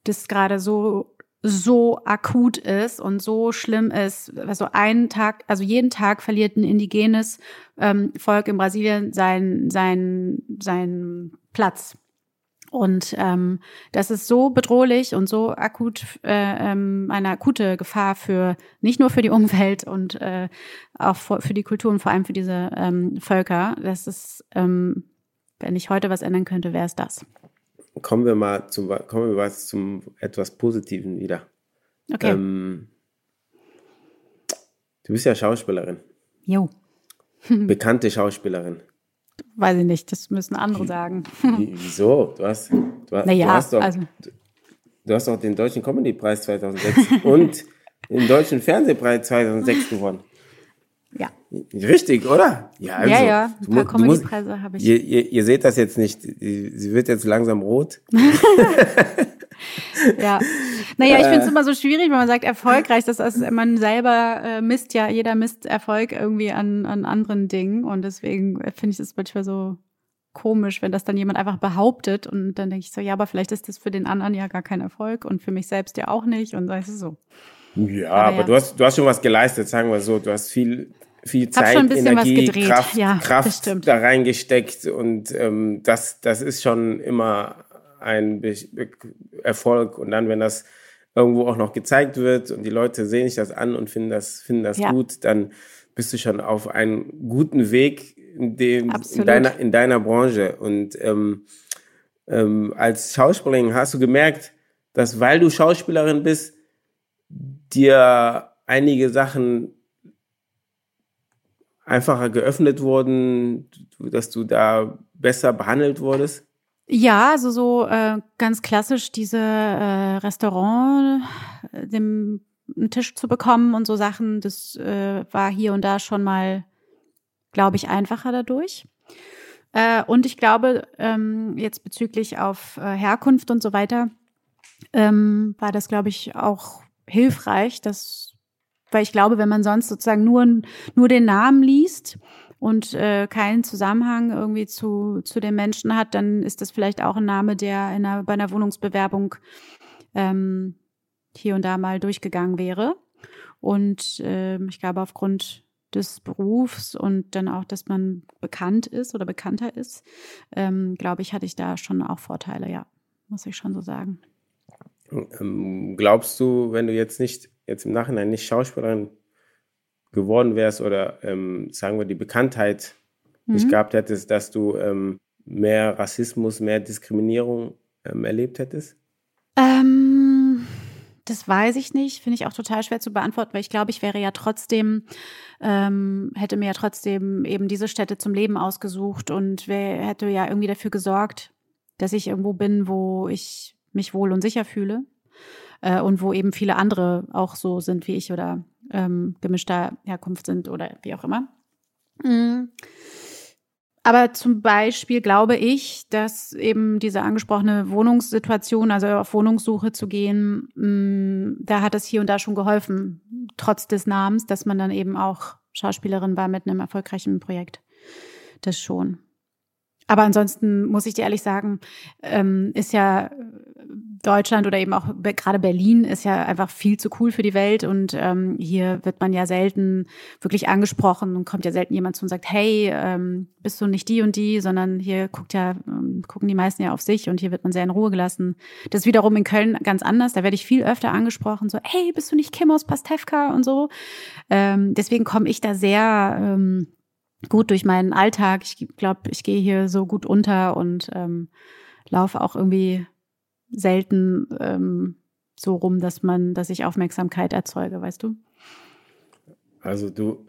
das gerade so so akut ist und so schlimm ist. Also einen Tag, also jeden Tag verliert ein indigenes ähm, Volk in Brasilien seinen sein, sein Platz. Und ähm, das ist so bedrohlich und so akut, äh, ähm, eine akute Gefahr für nicht nur für die Umwelt und äh, auch für, die Kultur und vor allem für diese ähm, Völker. Das ist, ähm, wenn ich heute was ändern könnte, wäre es das. Kommen wir mal zum, kommen wir mal zum etwas Positiven wieder. Okay. Ähm, du bist ja Schauspielerin. Jo. Bekannte Schauspielerin. Weiß ich nicht, das müssen andere sagen. Wieso? Du hast, du, naja, du hast doch, also. du hast doch den Deutschen Comedy-Preis 2006 und den Deutschen Fernsehpreis 2006 gewonnen. Ja. Richtig, oder? Ja, also, ja, ja. Ein paar Comedy-Preise habe ich. Ihr, ihr, ihr, seht das jetzt nicht. Sie wird jetzt langsam rot. ja. Naja, ich finde es immer so schwierig, wenn man sagt erfolgreich. Das ist, man selber äh, misst ja, jeder misst Erfolg irgendwie an, an anderen Dingen. Und deswegen finde ich das manchmal so komisch, wenn das dann jemand einfach behauptet. Und dann denke ich so, ja, aber vielleicht ist das für den anderen ja gar kein Erfolg und für mich selbst ja auch nicht. Und das ist so. Ja, aber, aber ja. Du, hast, du hast schon was geleistet, sagen wir so. Du hast viel, viel Zeit, Energie, Kraft, ja, Kraft da reingesteckt. Und ähm, das, das ist schon immer ein Erfolg. Und dann, wenn das irgendwo auch noch gezeigt wird und die Leute sehen sich das an und finden das, finden das ja. gut, dann bist du schon auf einem guten Weg in, dem, in, deiner, in deiner Branche. Und ähm, ähm, als Schauspielerin hast du gemerkt, dass weil du Schauspielerin bist, dir einige Sachen einfacher geöffnet wurden, dass du da besser behandelt wurdest? Ja, also so äh, ganz klassisch diese äh, Restaurant, äh, einen Tisch zu bekommen und so Sachen, das äh, war hier und da schon mal, glaube ich, einfacher dadurch. Äh, und ich glaube, ähm, jetzt bezüglich auf Herkunft und so weiter, ähm, war das, glaube ich, auch hilfreich, dass Weil ich glaube, wenn man sonst sozusagen nur, nur den Namen liest und äh, keinen Zusammenhang irgendwie zu, zu den Menschen hat, dann ist das vielleicht auch ein Name, der in einer, bei einer Wohnungsbewerbung ähm, hier und da mal durchgegangen wäre. Und äh, ich glaube, aufgrund des Berufs und dann auch, dass man bekannt ist oder bekannter ist, ähm, glaube ich, hatte ich da schon auch Vorteile, ja, muss ich schon so sagen. Ähm, glaubst du, wenn du jetzt nicht, jetzt im Nachhinein nicht Schauspielerin geworden wärst oder ähm, sagen wir die Bekanntheit mhm. nicht gehabt hättest, dass du ähm, mehr Rassismus, mehr Diskriminierung ähm, erlebt hättest? Ähm, das weiß ich nicht, finde ich auch total schwer zu beantworten, weil ich glaube, ich wäre ja trotzdem, ähm, hätte mir ja trotzdem eben diese Städte zum Leben ausgesucht und wär, hätte ja irgendwie dafür gesorgt, dass ich irgendwo bin, wo ich mich wohl und sicher fühle äh, und wo eben viele andere auch so sind wie ich oder ähm, gemischter Herkunft sind oder wie auch immer. Mhm. Aber zum Beispiel glaube ich, dass eben diese angesprochene Wohnungssituation, also auf Wohnungssuche zu gehen, mh, mm, da hat es hier und da schon geholfen, trotz des Namens, dass man dann eben auch Schauspielerin war mit einem erfolgreichen Projekt. Das schon. Aber ansonsten muss ich dir ehrlich sagen, ähm, ist ja Deutschland oder eben auch gerade Berlin ist ja einfach viel zu cool für die Welt und ähm, hier wird man ja selten wirklich angesprochen und kommt ja selten jemand zu und sagt, hey, ähm, bist du nicht die und die, sondern hier guckt ja, ähm, gucken die meisten ja auf sich und hier wird man sehr in Ruhe gelassen. Das ist wiederum in Köln ganz anders, da werde ich viel öfter angesprochen, so, hey, bist du nicht Kim aus Pastewka und so. Ähm, deswegen komme ich da sehr ähm, gut durch meinen Alltag. Ich glaube, ich gehe hier so gut unter und ähm, laufe auch irgendwie selten ähm, so rum, dass man, dass ich Aufmerksamkeit erzeuge, weißt du? Also du,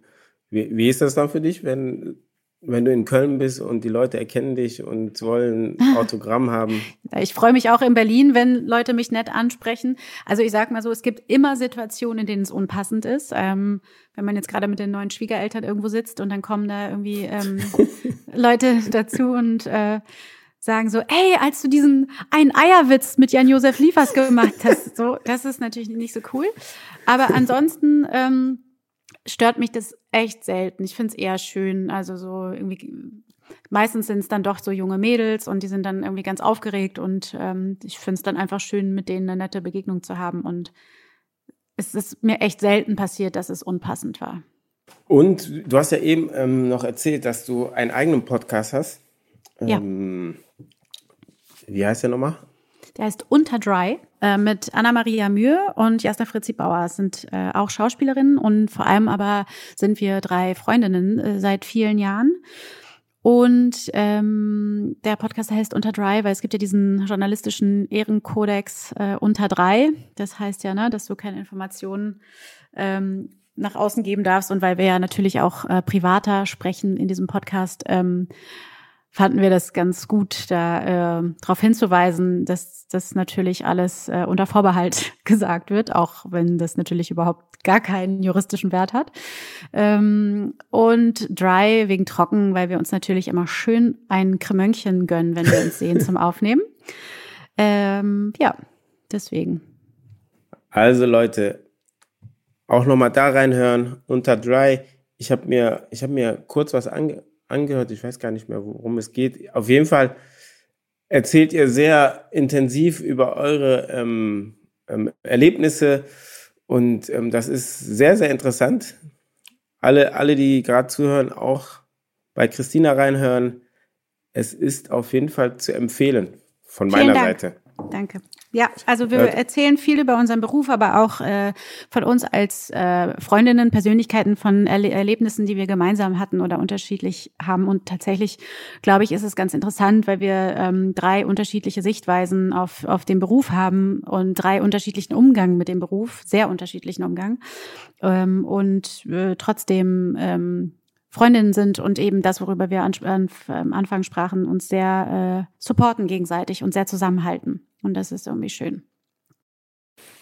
wie, wie ist das dann für dich, wenn wenn du in Köln bist und die Leute erkennen dich und wollen Autogramm haben. Ich freue mich auch in Berlin, wenn Leute mich nett ansprechen. Also ich sag mal so, es gibt immer Situationen, in denen es unpassend ist. Ähm, wenn man jetzt gerade mit den neuen Schwiegereltern irgendwo sitzt und dann kommen da irgendwie ähm, Leute dazu und äh, sagen so, ey, als du diesen einen Eierwitz mit Jan-Josef Liefers gemacht hast, so, das ist natürlich nicht so cool. Aber ansonsten ähm, stört mich das echt selten. Ich finde es eher schön, also so irgendwie, meistens sind es dann doch so junge Mädels und die sind dann irgendwie ganz aufgeregt und ähm, ich finde es dann einfach schön, mit denen eine nette Begegnung zu haben und es ist mir echt selten passiert, dass es unpassend war. Und du hast ja eben ähm, noch erzählt, dass du einen eigenen Podcast hast. Ja. Ähm, wie heißt der nochmal? Der heißt Unterdry äh, mit Anna-Maria Mühe und Jasna Fritzi Bauer. Sind äh, auch Schauspielerinnen und vor allem aber sind wir drei Freundinnen äh, seit vielen Jahren. Und ähm, der Podcast heißt Unter Drei, weil es gibt ja diesen journalistischen Ehrenkodex äh, Unter Drei. Das heißt ja, ne, dass du keine Informationen ähm, nach außen geben darfst. Und weil wir ja natürlich auch äh, privater sprechen in diesem Podcast, ähm, fanden wir das ganz gut, da äh, darauf hinzuweisen, dass das natürlich alles äh, unter Vorbehalt gesagt wird, auch wenn das natürlich überhaupt gar keinen juristischen Wert hat. Ähm, und dry wegen trocken, weil wir uns natürlich immer schön ein Kremönkchen gönnen, wenn wir uns sehen zum Aufnehmen. Ähm, ja, deswegen. Also Leute, auch nochmal da reinhören unter dry. Ich habe mir, ich habe mir kurz was ange angehört. Ich weiß gar nicht mehr, worum es geht. Auf jeden Fall erzählt ihr sehr intensiv über eure ähm, ähm, Erlebnisse und ähm, das ist sehr, sehr interessant. Alle, alle, die gerade zuhören, auch bei Christina reinhören. Es ist auf jeden Fall zu empfehlen von meiner. Seite. Danke. Ja, also wir erzählen viel über unseren Beruf, aber auch äh, von uns als äh, Freundinnen, Persönlichkeiten, von Erle Erlebnissen, die wir gemeinsam hatten oder unterschiedlich haben. Und tatsächlich, glaube ich, ist es ganz interessant, weil wir ähm, drei unterschiedliche Sichtweisen auf, auf den Beruf haben und drei unterschiedlichen Umgang mit dem Beruf, sehr unterschiedlichen Umgang. Ähm, und äh, trotzdem ähm, Freundinnen sind und eben das, worüber wir am Anfang sprachen, uns sehr äh, supporten gegenseitig und sehr zusammenhalten. Und das ist irgendwie schön.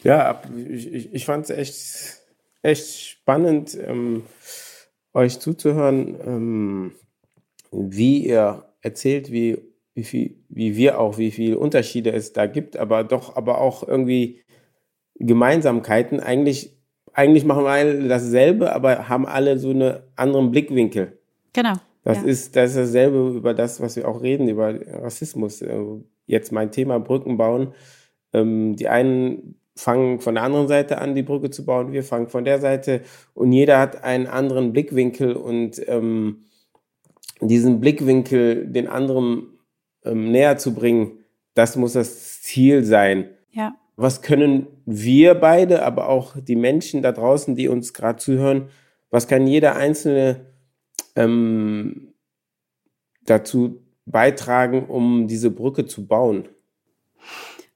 Ja, ich, ich, ich fand es echt, echt spannend, ähm, euch zuzuhören, ähm, wie ihr erzählt, wie, wie, viel, wie wir auch, wie viele Unterschiede es da gibt, aber doch aber auch irgendwie Gemeinsamkeiten. Eigentlich eigentlich machen wir alle dasselbe, aber haben alle so einen anderen Blickwinkel. Genau. Das ja. ist das ist dasselbe über das, was wir auch reden, über Rassismus. Äh, Jetzt mein Thema Brücken bauen. Ähm, die einen fangen von der anderen Seite an, die Brücke zu bauen, wir fangen von der Seite und jeder hat einen anderen Blickwinkel und ähm, diesen Blickwinkel den anderen ähm, näher zu bringen, das muss das Ziel sein. Ja. Was können wir beide, aber auch die Menschen da draußen, die uns gerade zuhören, was kann jeder Einzelne ähm, dazu beitragen, um diese Brücke zu bauen?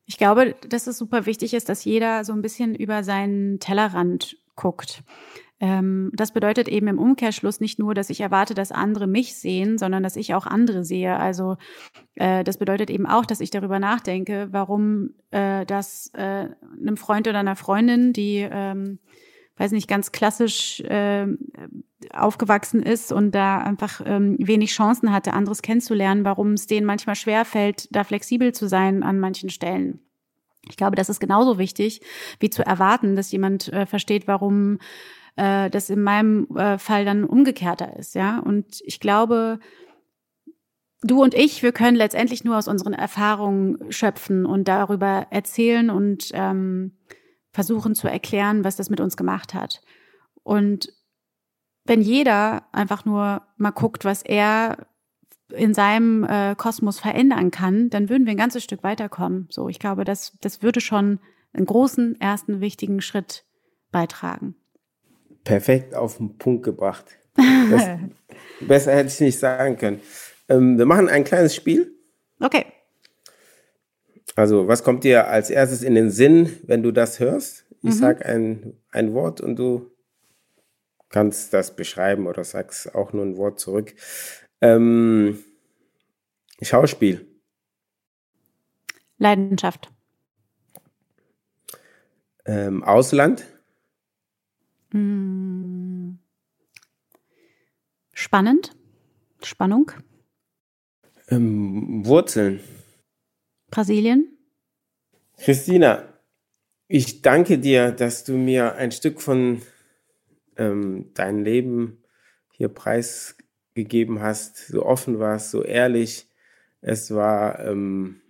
Ich glaube, dass es super wichtig ist, dass jeder so ein bisschen über seinen Tellerrand guckt. Ähm, das bedeutet eben im Umkehrschluss nicht nur, dass ich erwarte, dass andere mich sehen, sondern dass ich auch andere sehe. Also äh, das bedeutet eben auch, dass ich darüber nachdenke, warum äh, das äh, einem Freund oder einer Freundin, die ähm, weiß nicht, ganz klassisch äh, aufgewachsen ist und da einfach ähm, wenig Chancen hatte, anderes kennenzulernen, warum es denen manchmal schwer fällt, da flexibel zu sein an manchen Stellen. Ich glaube, das ist genauso wichtig, wie zu erwarten, dass jemand äh, versteht, warum äh, das in meinem äh, Fall dann umgekehrter ist, ja. Und ich glaube, du und ich, wir können letztendlich nur aus unseren Erfahrungen schöpfen und darüber erzählen und ähm, versuchen zu erklären, was das mit uns gemacht hat. Und wenn jeder einfach nur mal guckt, was er in seinem äh, Kosmos verändern kann, dann würden wir ein ganzes Stück weiterkommen. So, ich glaube, das, das würde schon einen großen ersten wichtigen Schritt beitragen. Perfekt auf den Punkt gebracht. Das, besser hätte ich nicht sagen können. Ähm, wir machen ein kleines Spiel. Okay. Also, was kommt dir als erstes in den Sinn, wenn du das hörst? Ich Mhm. sag ein, ein Wort und du kannst das beschreiben oder sagst auch nur ein Wort zurück. Ähm, Schauspiel, Leidenschaft. ähm, Ausland. Spannend. Spannung. ähm, Wurzeln. Brasilien. Christina, ich danke dir, dass du mir ein Stück von ähm, deinem Leben hier preisgegeben hast, so offen warst, so ehrlich. Es war ähm,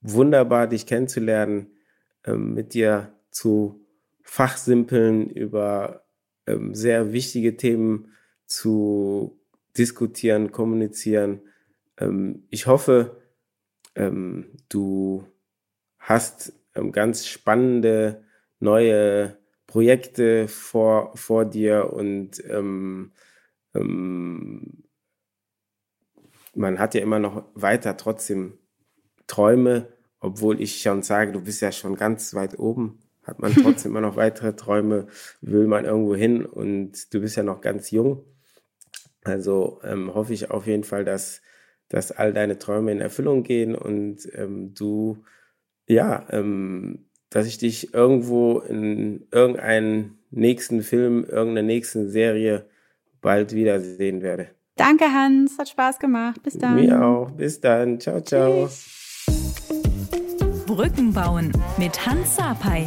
wunderbar, dich kennenzulernen, ähm, mit dir zu fachsimpeln, über ähm, sehr wichtige Themen zu diskutieren, kommunizieren. Ähm, ich hoffe, ähm, du hast ähm, ganz spannende neue Projekte vor, vor dir und ähm, ähm, man hat ja immer noch weiter trotzdem Träume, obwohl ich schon sage, du bist ja schon ganz weit oben, hat man trotzdem immer noch weitere Träume, will man irgendwo hin und du bist ja noch ganz jung. Also ähm, hoffe ich auf jeden Fall, dass, dass all deine Träume in Erfüllung gehen und ähm, du, ja, ähm, dass ich dich irgendwo in irgendeinen nächsten Film, irgendeiner nächsten Serie bald wiedersehen werde. Danke, Hans. Hat Spaß gemacht. Bis dann. Mir auch. Bis dann. Ciao, ciao. Brücken bauen mit Hans Sapai,